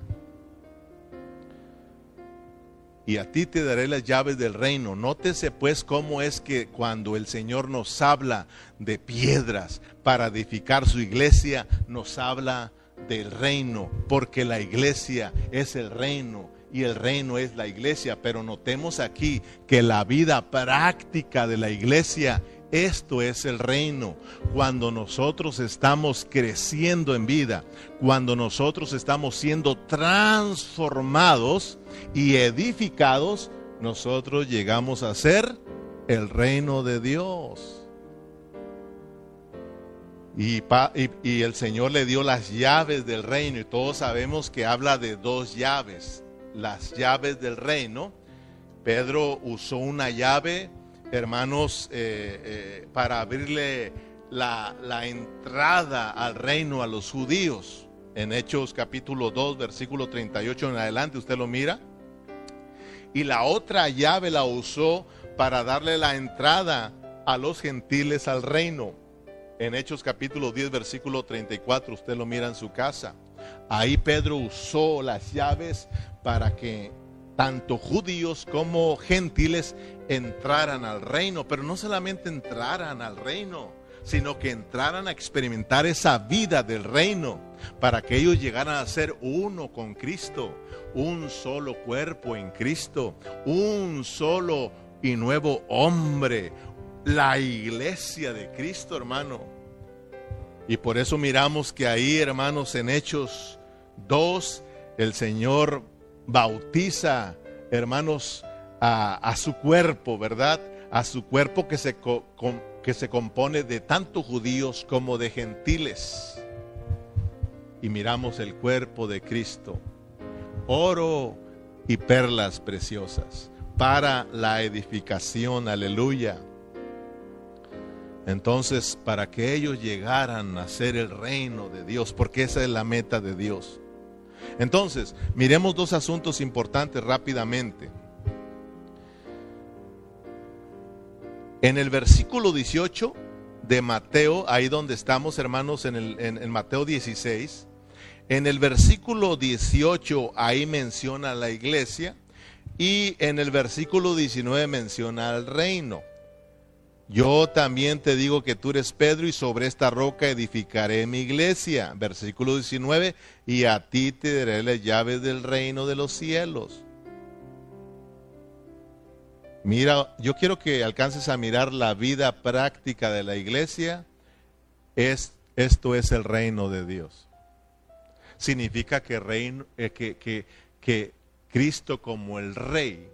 y a ti te daré las llaves del reino. Nótese pues cómo es que cuando el Señor nos habla de piedras para edificar su iglesia, nos habla del reino, porque la iglesia es el reino y el reino es la iglesia. Pero notemos aquí que la vida práctica de la iglesia esto es el reino. Cuando nosotros estamos creciendo en vida, cuando nosotros estamos siendo transformados y edificados, nosotros llegamos a ser el reino de Dios. Y, el Señor le dio las llaves del reino y todos sabemos que habla de dos llaves, las llaves del reino. Pedro usó una llave hermanos, eh, eh, para abrirle la, la, entrada al reino a los judíos. En Hechos capítulo 2, versículo 38 en adelante, usted lo mira. Y la otra llave la usó para darle la entrada a los gentiles al reino. En Hechos capítulo 10, versículo 34, usted lo mira en su casa. Ahí Pedro usó las llaves para que tanto judíos como gentiles entraran al reino, pero no solamente entraran al reino, sino que entraran a experimentar esa vida del reino, para que ellos llegaran a ser uno con Cristo, un solo cuerpo en Cristo, un solo y nuevo hombre, la iglesia de Cristo, hermano. Y por eso miramos que ahí, hermanos, en Hechos 2, el Señor bautiza, hermanos, a, su cuerpo, ¿verdad? A su cuerpo que se, que se compone de tanto judíos como de gentiles. Y miramos el cuerpo de Cristo, oro y perlas preciosas para la edificación, aleluya. Entonces, para que ellos llegaran a ser el reino de Dios, porque esa es la meta de Dios. Entonces, miremos dos asuntos importantes rápidamente. En el versículo 18 de Mateo, ahí donde estamos hermanos en, el, en, Mateo 16, en el versículo 18 ahí menciona la iglesia y en el versículo 19 menciona al reino. Yo también te digo que tú eres Pedro y sobre esta roca edificaré mi iglesia. Versículo 19, y a ti te daré las llaves del reino de los cielos. Mira, yo quiero que alcances a mirar la vida práctica de la iglesia. Es, esto es el reino de Dios. Significa que, reino, eh, que, que, que Cristo como el rey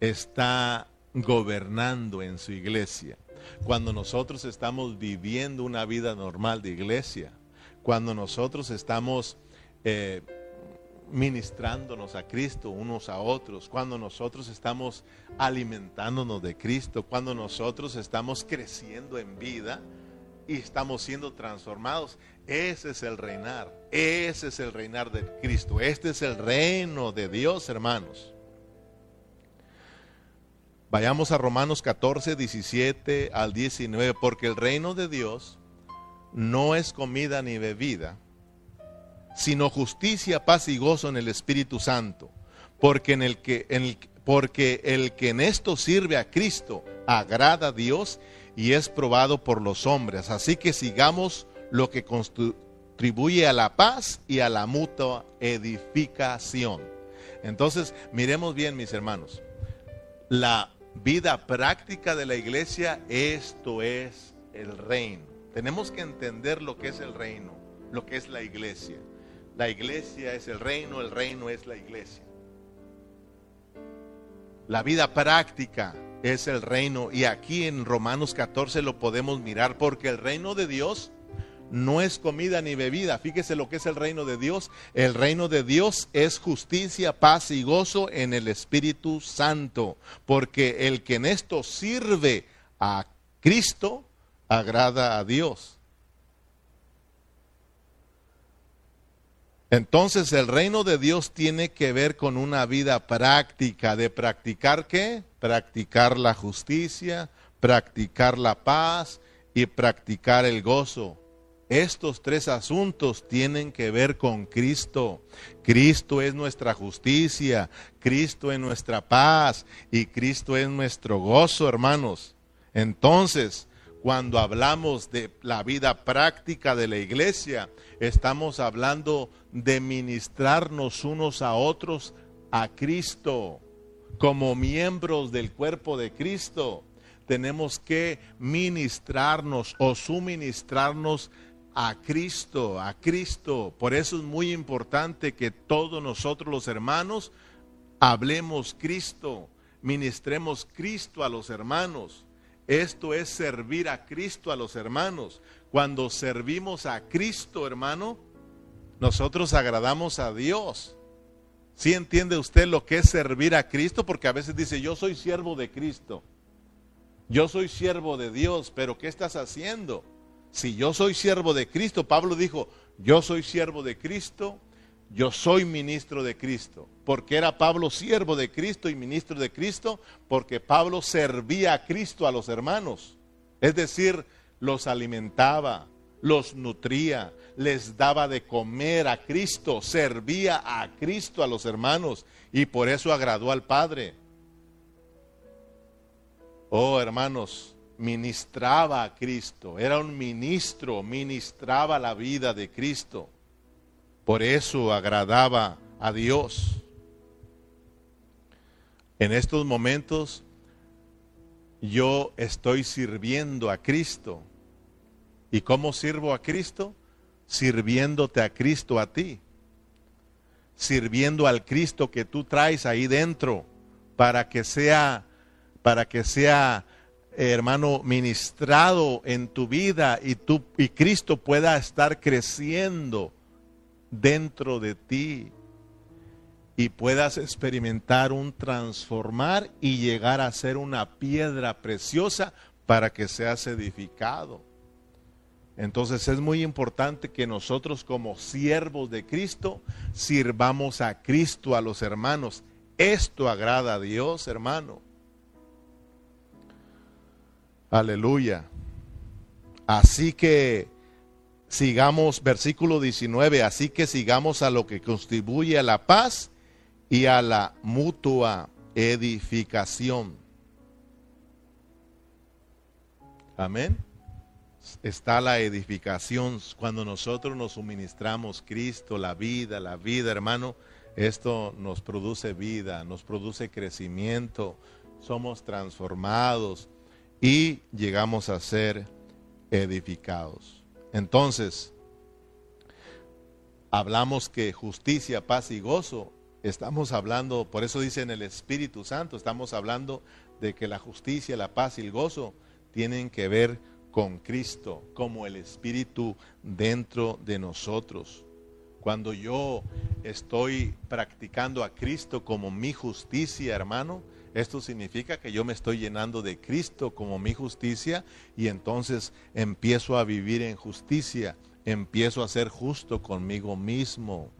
está gobernando en su iglesia. Cuando nosotros estamos viviendo una vida normal de iglesia, cuando nosotros estamos eh, ministrándonos a Cristo unos a otros, cuando nosotros estamos alimentándonos de Cristo, cuando nosotros estamos creciendo en vida y estamos siendo transformados, ese es el reinar, ese es el reinar de Cristo, este es el reino de Dios, hermanos. Vayamos a Romanos 14, 17 al 19, porque el reino de Dios no es comida ni bebida, sino justicia, paz y gozo en el Espíritu Santo, porque, el que, en el que en esto sirve a Cristo agrada a Dios y es probado por los hombres. Así que sigamos lo que contribuye a la paz y a la mutua edificación. Entonces, miremos bien, mis hermanos, la vida práctica de la iglesia, esto es el reino. Tenemos que entender lo que es el reino, lo que es la iglesia. La iglesia es el reino, el reino es la iglesia. La vida práctica es el reino y aquí en Romanos 14 lo podemos mirar porque el reino de Dios no es comida ni bebida. Fíjese lo que es el reino de Dios. El reino de Dios es justicia, paz y gozo en el Espíritu Santo. Porque el que en esto sirve a Cristo agrada a Dios. Entonces el reino de Dios tiene que ver con una vida práctica. ¿De practicar qué? Practicar la justicia, practicar la paz y practicar el gozo. Estos tres asuntos tienen que ver con Cristo. Cristo es nuestra justicia, Cristo es nuestra paz y Cristo es nuestro gozo, hermanos. Entonces, cuando hablamos de la vida práctica de la iglesia, estamos hablando de ministrarnos unos a otros a Cristo como miembros del cuerpo de Cristo. Tenemos que ministrarnos o suministrarnos a Cristo, a Cristo. Por eso es muy importante que todos nosotros los hermanos hablemos Cristo, ministremos Cristo a los hermanos. Esto es servir a Cristo a los hermanos. Cuando servimos a Cristo, hermano, nosotros agradamos a Dios. ¿Sí entiende usted lo que es servir a Cristo? Porque a veces dice, yo soy siervo de Cristo. Yo soy siervo de Dios, pero ¿qué estás haciendo? Si yo soy siervo de Cristo, Pablo dijo, yo soy siervo de Cristo, yo soy ministro de Cristo. Porque era Pablo siervo de Cristo y ministro de Cristo, porque Pablo servía a Cristo a los hermanos. Es decir, los alimentaba, los nutría, les daba de comer a Cristo, servía a Cristo a los hermanos y por eso agradó al Padre. Oh hermanos, ministraba a Cristo, era un ministro, ministraba la vida de Cristo. Por eso agradaba a Dios. En estos momentos yo estoy sirviendo a Cristo. ¿Y cómo sirvo a Cristo? Sirviéndote a Cristo a ti. Sirviendo al Cristo que tú traes ahí dentro para que sea para que sea hermano, ministrado en tu vida y, y Cristo pueda estar creciendo dentro de ti y puedas experimentar un transformar y llegar a ser una piedra preciosa para que seas edificado. Entonces es muy importante que nosotros como siervos de Cristo sirvamos a Cristo, a los hermanos. Esto agrada a Dios, hermano. Aleluya. Así que sigamos, versículo 19, así que sigamos a lo que contribuye a la paz y a la mutua edificación. Amén. Está la edificación cuando nosotros nos suministramos Cristo, la vida, la vida, hermano. Esto nos produce vida, nos produce crecimiento, somos transformados y llegamos a ser edificados. Entonces, hablamos que justicia, paz y gozo, estamos hablando, por eso dice en el Espíritu Santo, estamos hablando de que la justicia, la paz y el gozo tienen que ver con Cristo, como el Espíritu dentro de nosotros. Cuando yo estoy practicando a Cristo como mi justicia, hermano, esto significa que yo me estoy llenando de Cristo como mi justicia y entonces empiezo a vivir en justicia, empiezo a ser justo conmigo mismo.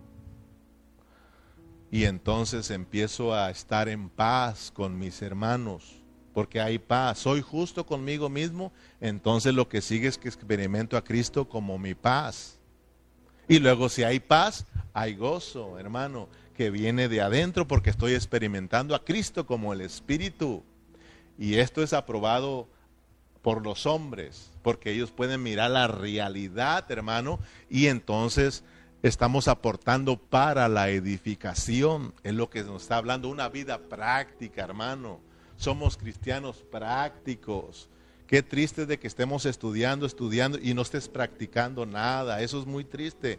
Y entonces empiezo a estar en paz con mis hermanos, porque hay paz. Soy justo conmigo mismo, entonces lo que sigue es que experimento a Cristo como mi paz. Y luego si hay paz, hay gozo, hermano, que viene de adentro porque estoy experimentando a Cristo como el Espíritu. Y esto es aprobado por los hombres, porque ellos pueden mirar la realidad, hermano, y entonces estamos aportando para la edificación. Es lo que nos está hablando, una vida práctica, hermano. Somos cristianos prácticos. Qué triste de que estemos estudiando, estudiando y no estés practicando nada. Eso es muy triste.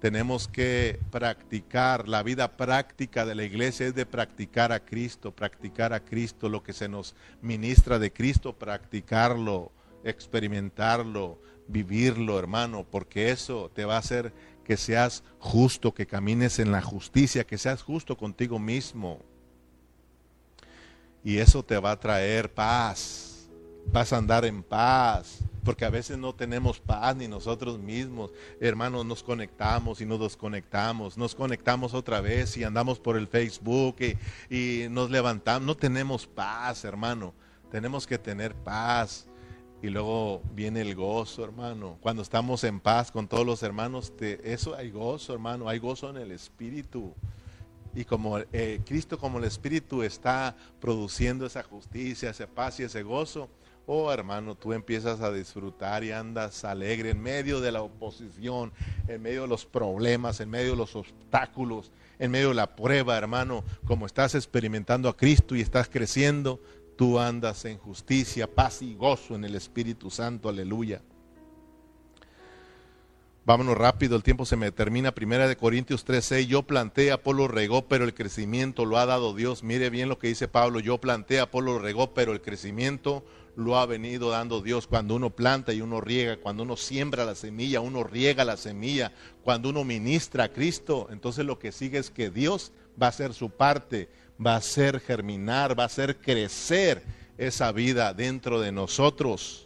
Tenemos que practicar. La vida práctica de la iglesia es de practicar a Cristo, practicar a Cristo, lo que se nos ministra de Cristo, practicarlo, experimentarlo, vivirlo, hermano, porque eso te va a hacer que seas justo, que camines en la justicia, que seas justo contigo mismo. Y eso te va a traer paz vas a andar en paz, porque a veces no tenemos paz ni nosotros mismos. Hermanos, nos conectamos y nos desconectamos, nos conectamos otra vez y andamos por el Facebook y, nos levantamos. No tenemos paz, hermano. Tenemos que tener paz. Y luego viene el gozo, hermano. Cuando estamos en paz con todos los hermanos, eso hay gozo, hermano. Hay gozo en el Espíritu. Y como eh, Cristo, como el Espíritu está produciendo esa justicia, esa paz y ese gozo, Oh hermano, tú empiezas a disfrutar y andas alegre en medio de la oposición, en medio de los problemas, en medio de los obstáculos, en medio de la prueba, hermano. Como estás experimentando a Cristo y estás creciendo, tú andas en justicia, paz y gozo en el Espíritu Santo. Aleluya. Vámonos rápido, el tiempo se me termina. Primera de Corintios 13, yo planté, Apolo regó, pero el crecimiento lo ha dado Dios. Mire bien lo que dice Pablo, yo planté, Apolo regó, pero el crecimiento lo ha venido dando Dios. Cuando uno planta y uno riega, cuando uno siembra la semilla, uno riega la semilla, cuando uno ministra a Cristo, entonces lo que sigue es que Dios va a hacer su parte, va a hacer germinar, va a hacer crecer esa vida dentro de nosotros.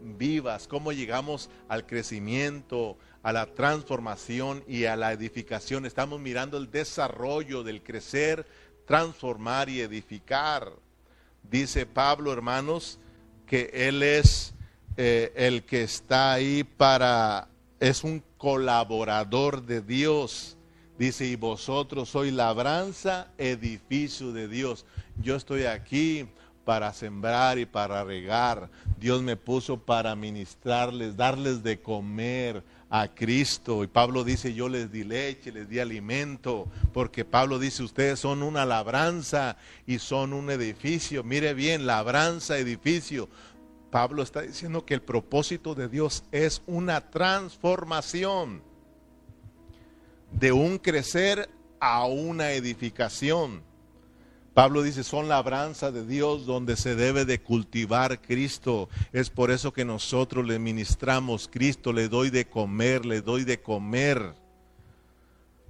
vivas, cómo llegamos al crecimiento, a la transformación y a la edificación. Estamos mirando el desarrollo del crecer, transformar y edificar. Dice Pablo, hermanos, que Él es eh, el que está ahí para, es un colaborador de Dios. Dice, y vosotros sois labranza, edificio de Dios. Yo estoy aquí para sembrar y para regar. Dios me puso para ministrarles, darles de comer a Cristo. Y Pablo dice, yo les di leche, les di alimento, porque Pablo dice, ustedes son una labranza y son un edificio. Mire bien, labranza, edificio. Pablo está diciendo que el propósito de Dios es una transformación de un crecer a una edificación. Pablo dice, son labranza de Dios donde se debe de cultivar Cristo. Es por eso que nosotros le ministramos Cristo, le doy de comer, le doy de comer.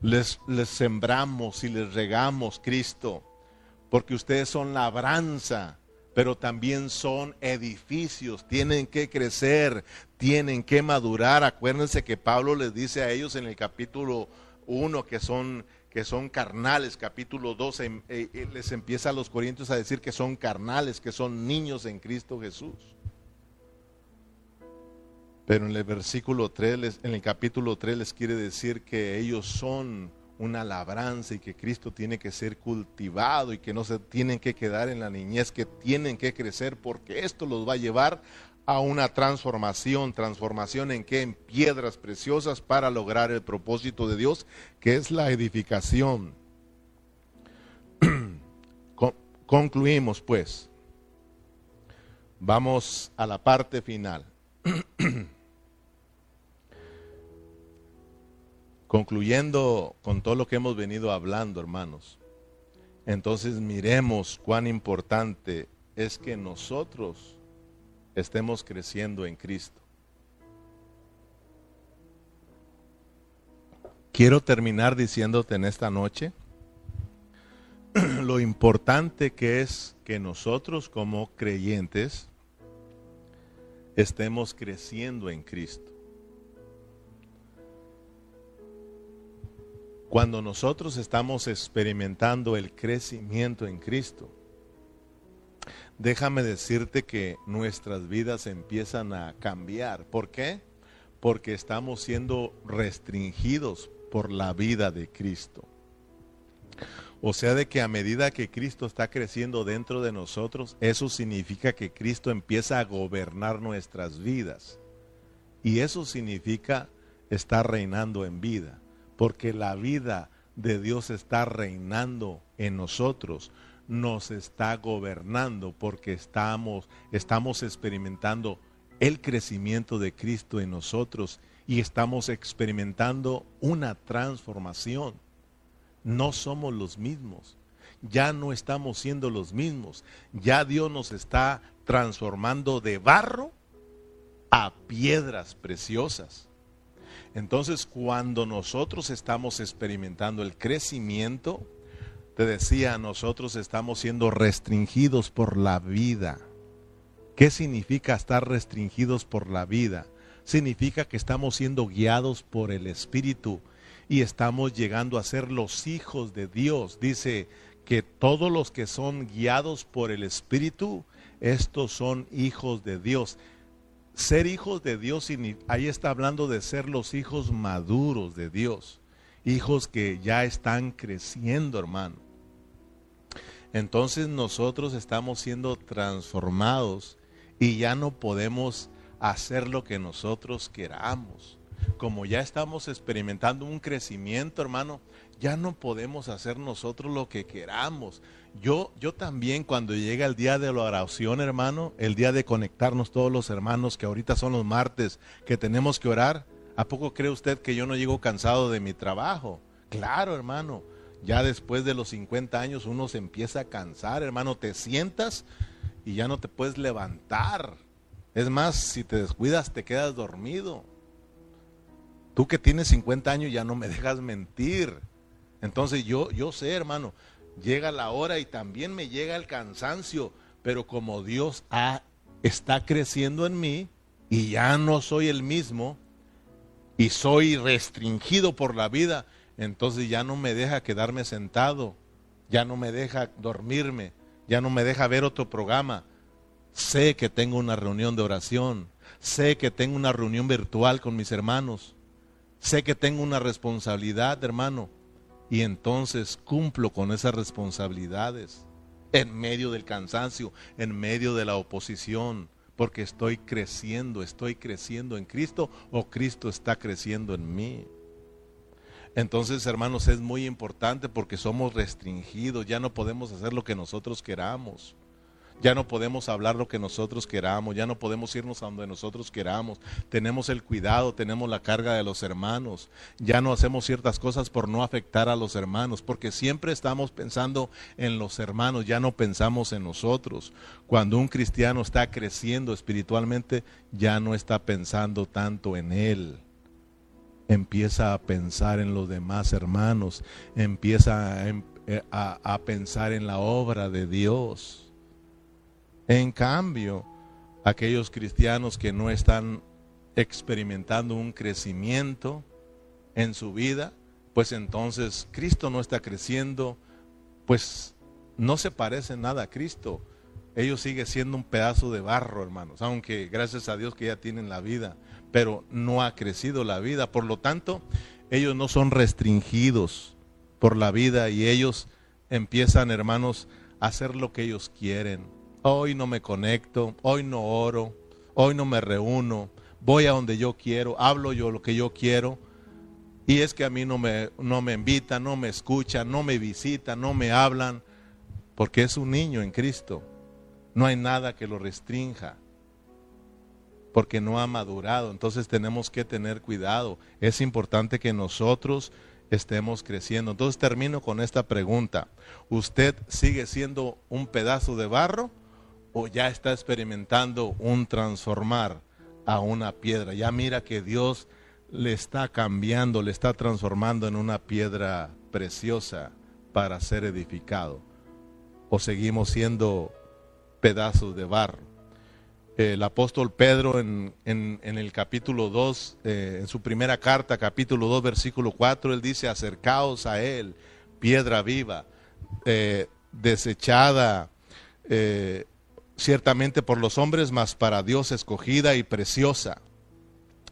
Les, les sembramos y les regamos Cristo, porque ustedes son labranza pero también son edificios, tienen que crecer, tienen que madurar. Acuérdense que Pablo les dice a ellos en el capítulo 1 que son que son carnales, capítulo 12, em, eh, eh, les empieza a los corintios a decir que son carnales, que son niños en Cristo Jesús. Pero en el versículo 3, en el capítulo 3 les quiere decir que ellos son una labranza y que Cristo tiene que ser cultivado y que no se tienen que quedar en la niñez, que tienen que crecer porque esto los va a llevar a una transformación, transformación en que en piedras preciosas para lograr el propósito de Dios, que es la edificación. Concluimos pues. Vamos a la parte final. Concluyendo con todo lo que hemos venido hablando, hermanos, entonces miremos cuán importante es que nosotros estemos creciendo en Cristo. Quiero terminar diciéndote en esta noche lo importante que es que nosotros como creyentes estemos creciendo en Cristo. Cuando nosotros estamos experimentando el crecimiento en Cristo, déjame decirte que nuestras vidas empiezan a cambiar. ¿Por qué? Porque estamos siendo restringidos por la vida de Cristo. O sea, de que a medida que Cristo está creciendo dentro de nosotros, eso significa que Cristo empieza a gobernar nuestras vidas. Y eso significa estar reinando en vida porque la vida de Dios está reinando en nosotros, nos está gobernando porque estamos, estamos experimentando el crecimiento de Cristo en nosotros y estamos experimentando una transformación. No somos los mismos, ya no estamos siendo los mismos, ya Dios nos está transformando de barro a piedras preciosas. Entonces, cuando nosotros estamos experimentando el crecimiento, te decía, nosotros estamos siendo restringidos por la vida. ¿Qué significa estar restringidos por la vida? Significa que estamos siendo guiados por el Espíritu y estamos llegando a ser los hijos de Dios. Dice que todos los que son guiados por el Espíritu, estos son hijos de Dios. Ser hijos de Dios, ahí está hablando de ser los hijos maduros de Dios, hijos que ya están creciendo, hermano. Entonces nosotros estamos siendo transformados y ya no podemos hacer lo que nosotros queramos. Como ya estamos experimentando un crecimiento, hermano, ya no podemos hacer nosotros lo que queramos. Yo, yo también cuando llega el día de la oración, hermano, el día de conectarnos todos los hermanos, que ahorita son los martes, que tenemos que orar, ¿a poco cree usted que yo no llego cansado de mi trabajo? Claro, hermano, ya después de los 50 años uno se empieza a cansar, hermano, te sientas y ya no te puedes levantar. Es más, si te descuidas te quedas dormido. Tú que tienes 50 años ya no me dejas mentir. Entonces yo, yo sé, hermano, llega la hora y también me llega el cansancio, pero como Dios está creciendo en mí y ya no soy el mismo y soy restringido por la vida, entonces ya no me deja quedarme sentado, ya no me deja dormirme, ya no me deja ver otro programa. Sé que tengo una reunión de oración, sé que tengo una reunión virtual con mis hermanos, sé que tengo una responsabilidad, hermano y entonces cumplo con esas responsabilidades en medio del cansancio, en medio de la oposición, porque estoy creciendo, estoy creciendo en Cristo o Cristo está creciendo en mí. Entonces, hermanos, es muy importante porque somos restringidos, ya no podemos hacer lo que nosotros queramos. Ya no podemos hablar lo que nosotros queramos, ya no podemos irnos a donde nosotros queramos. Tenemos el cuidado, tenemos la carga de los hermanos. Ya no hacemos ciertas cosas por no afectar a los hermanos, porque siempre estamos pensando en los hermanos, ya no pensamos en nosotros. Cuando un cristiano está creciendo espiritualmente, ya no está pensando tanto en él empieza a pensar en los demás hermanos, empieza a, eh, a, pensar en la obra de Dios. En cambio, aquellos cristianos que no están experimentando un crecimiento en su vida, pues entonces Cristo no está creciendo, pues no se parece nada a Cristo. ellos siguen siendo un pedazo de barro, hermanos, aunque gracias a Dios que ya tienen la vida, pero no ha crecido la vida. Por lo tanto, ellos no son restringidos por la vida y ellos empiezan, hermanos, a hacer lo que ellos quieren. Hoy no me conecto, hoy no oro, hoy no me reúno, voy a donde yo quiero, hablo yo lo que yo quiero. Y es que a mí no me, no me invitan, no me escuchan, no me visitan, no me hablan, porque es un niño en Cristo. No hay nada que lo restrinja, porque no ha madurado. Entonces tenemos que tener cuidado. Es importante que nosotros estemos creciendo. Entonces termino con esta pregunta. ¿Usted sigue siendo un pedazo de barro o ya está experimentando un transformar a una piedra? Ya mira que Dios le está cambiando, le está transformando en una piedra preciosa para ser edificado. O seguimos siendo pedazos de barro. El apóstol Pedro en, el capítulo 2, eh, en su primera carta, capítulo 2, versículo 4, él dice, acercaos a él, piedra viva, eh, desechada eh, ciertamente por los hombres, mas para Dios escogida y preciosa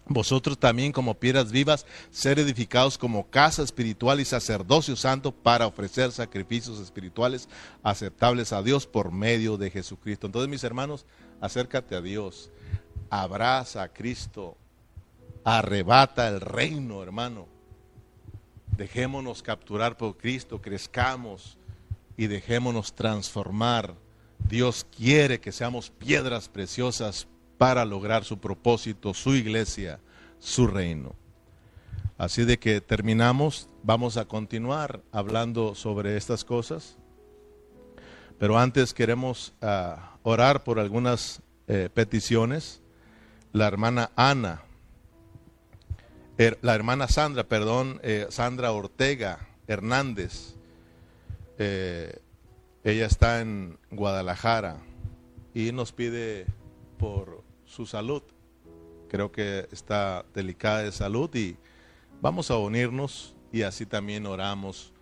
vosotros también como piedras vivas, ser edificados como casa espiritual y sacerdocio santo para ofrecer sacrificios espirituales aceptables a Dios por medio de Jesucristo. Entonces, mis hermanos, acércate a Dios, abraza a Cristo, arrebata el reino, hermano. Dejémonos capturar por Cristo, crezcamos y dejémonos transformar. Dios quiere que seamos piedras preciosas para lograr su propósito, su iglesia, su reino. Así de que terminamos, vamos a continuar hablando sobre estas cosas, pero antes queremos ah, orar por algunas eh, peticiones. La hermana Ana, la hermana Sandra, perdón, eh, Sandra Ortega Hernández, eh, ella está en Guadalajara y nos pide por su salud. Creo que está delicada de salud y vamos a unirnos y así también oramos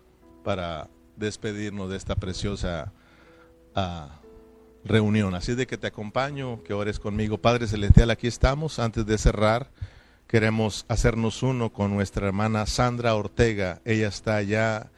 para despedirnos de esta preciosa reunión. Así de que te acompaño, que ores conmigo. Padre Celestial, aquí estamos. Antes de cerrar, queremos hacernos uno con nuestra hermana Sandra Ortega. Ella está allá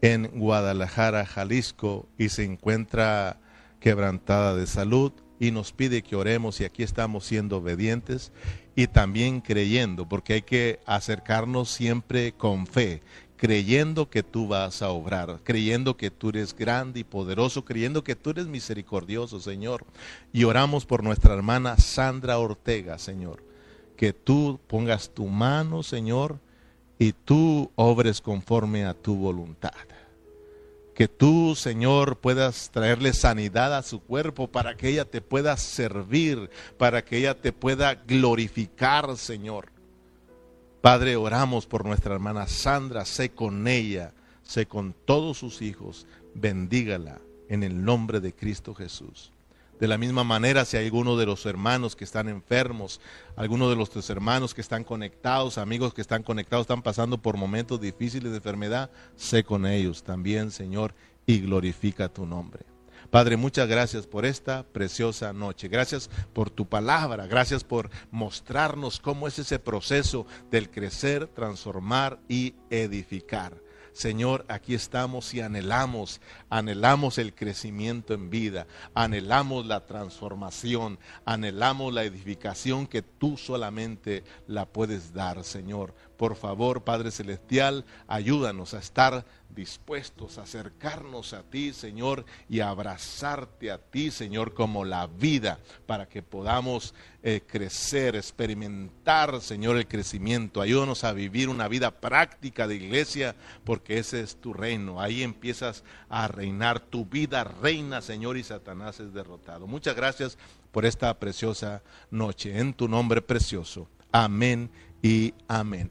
en Guadalajara, Jalisco, y se encuentra quebrantada de salud y nos pide que oremos y aquí estamos siendo obedientes y también creyendo, porque hay que acercarnos siempre con fe, creyendo que tú vas a obrar, creyendo que tú eres grande y poderoso, creyendo que tú eres misericordioso, Señor. Y oramos por nuestra hermana Sandra Ortega, Señor, que tú pongas tu mano, Señor, y tú obres conforme a tu voluntad. Que tú, Señor, puedas traerle sanidad a su cuerpo para que ella te pueda servir, para que ella te pueda glorificar, Señor. Padre, oramos por nuestra hermana Sandra, sé con ella, sé con todos sus hijos, bendígala en el nombre de Cristo Jesús. De la misma manera, si hay alguno de los hermanos que están enfermos, alguno de los hermanos que están conectados, amigos que están conectados, están pasando por momentos difíciles de enfermedad, sé con ellos también, Señor, y glorifica tu nombre. Padre, muchas gracias por esta preciosa noche. Gracias por tu palabra. Gracias por mostrarnos cómo es ese proceso del crecer, transformar y edificar. Señor, aquí estamos y anhelamos, anhelamos el crecimiento en vida, anhelamos la transformación, anhelamos la edificación que tú solamente la puedes dar, Señor. Por favor, Padre Celestial, ayúdanos a estar dispuestos a acercarnos a ti, Señor, y a abrazarte a ti, Señor, como la vida, para que podamos eh, crecer, experimentar, Señor, el crecimiento. Ayúdanos a vivir una vida práctica de iglesia, porque ese es tu reino. Ahí empiezas a reinar. Tu vida reina, Señor, y Satanás es derrotado. Muchas gracias por esta preciosa noche. En tu nombre precioso. Amén y amén.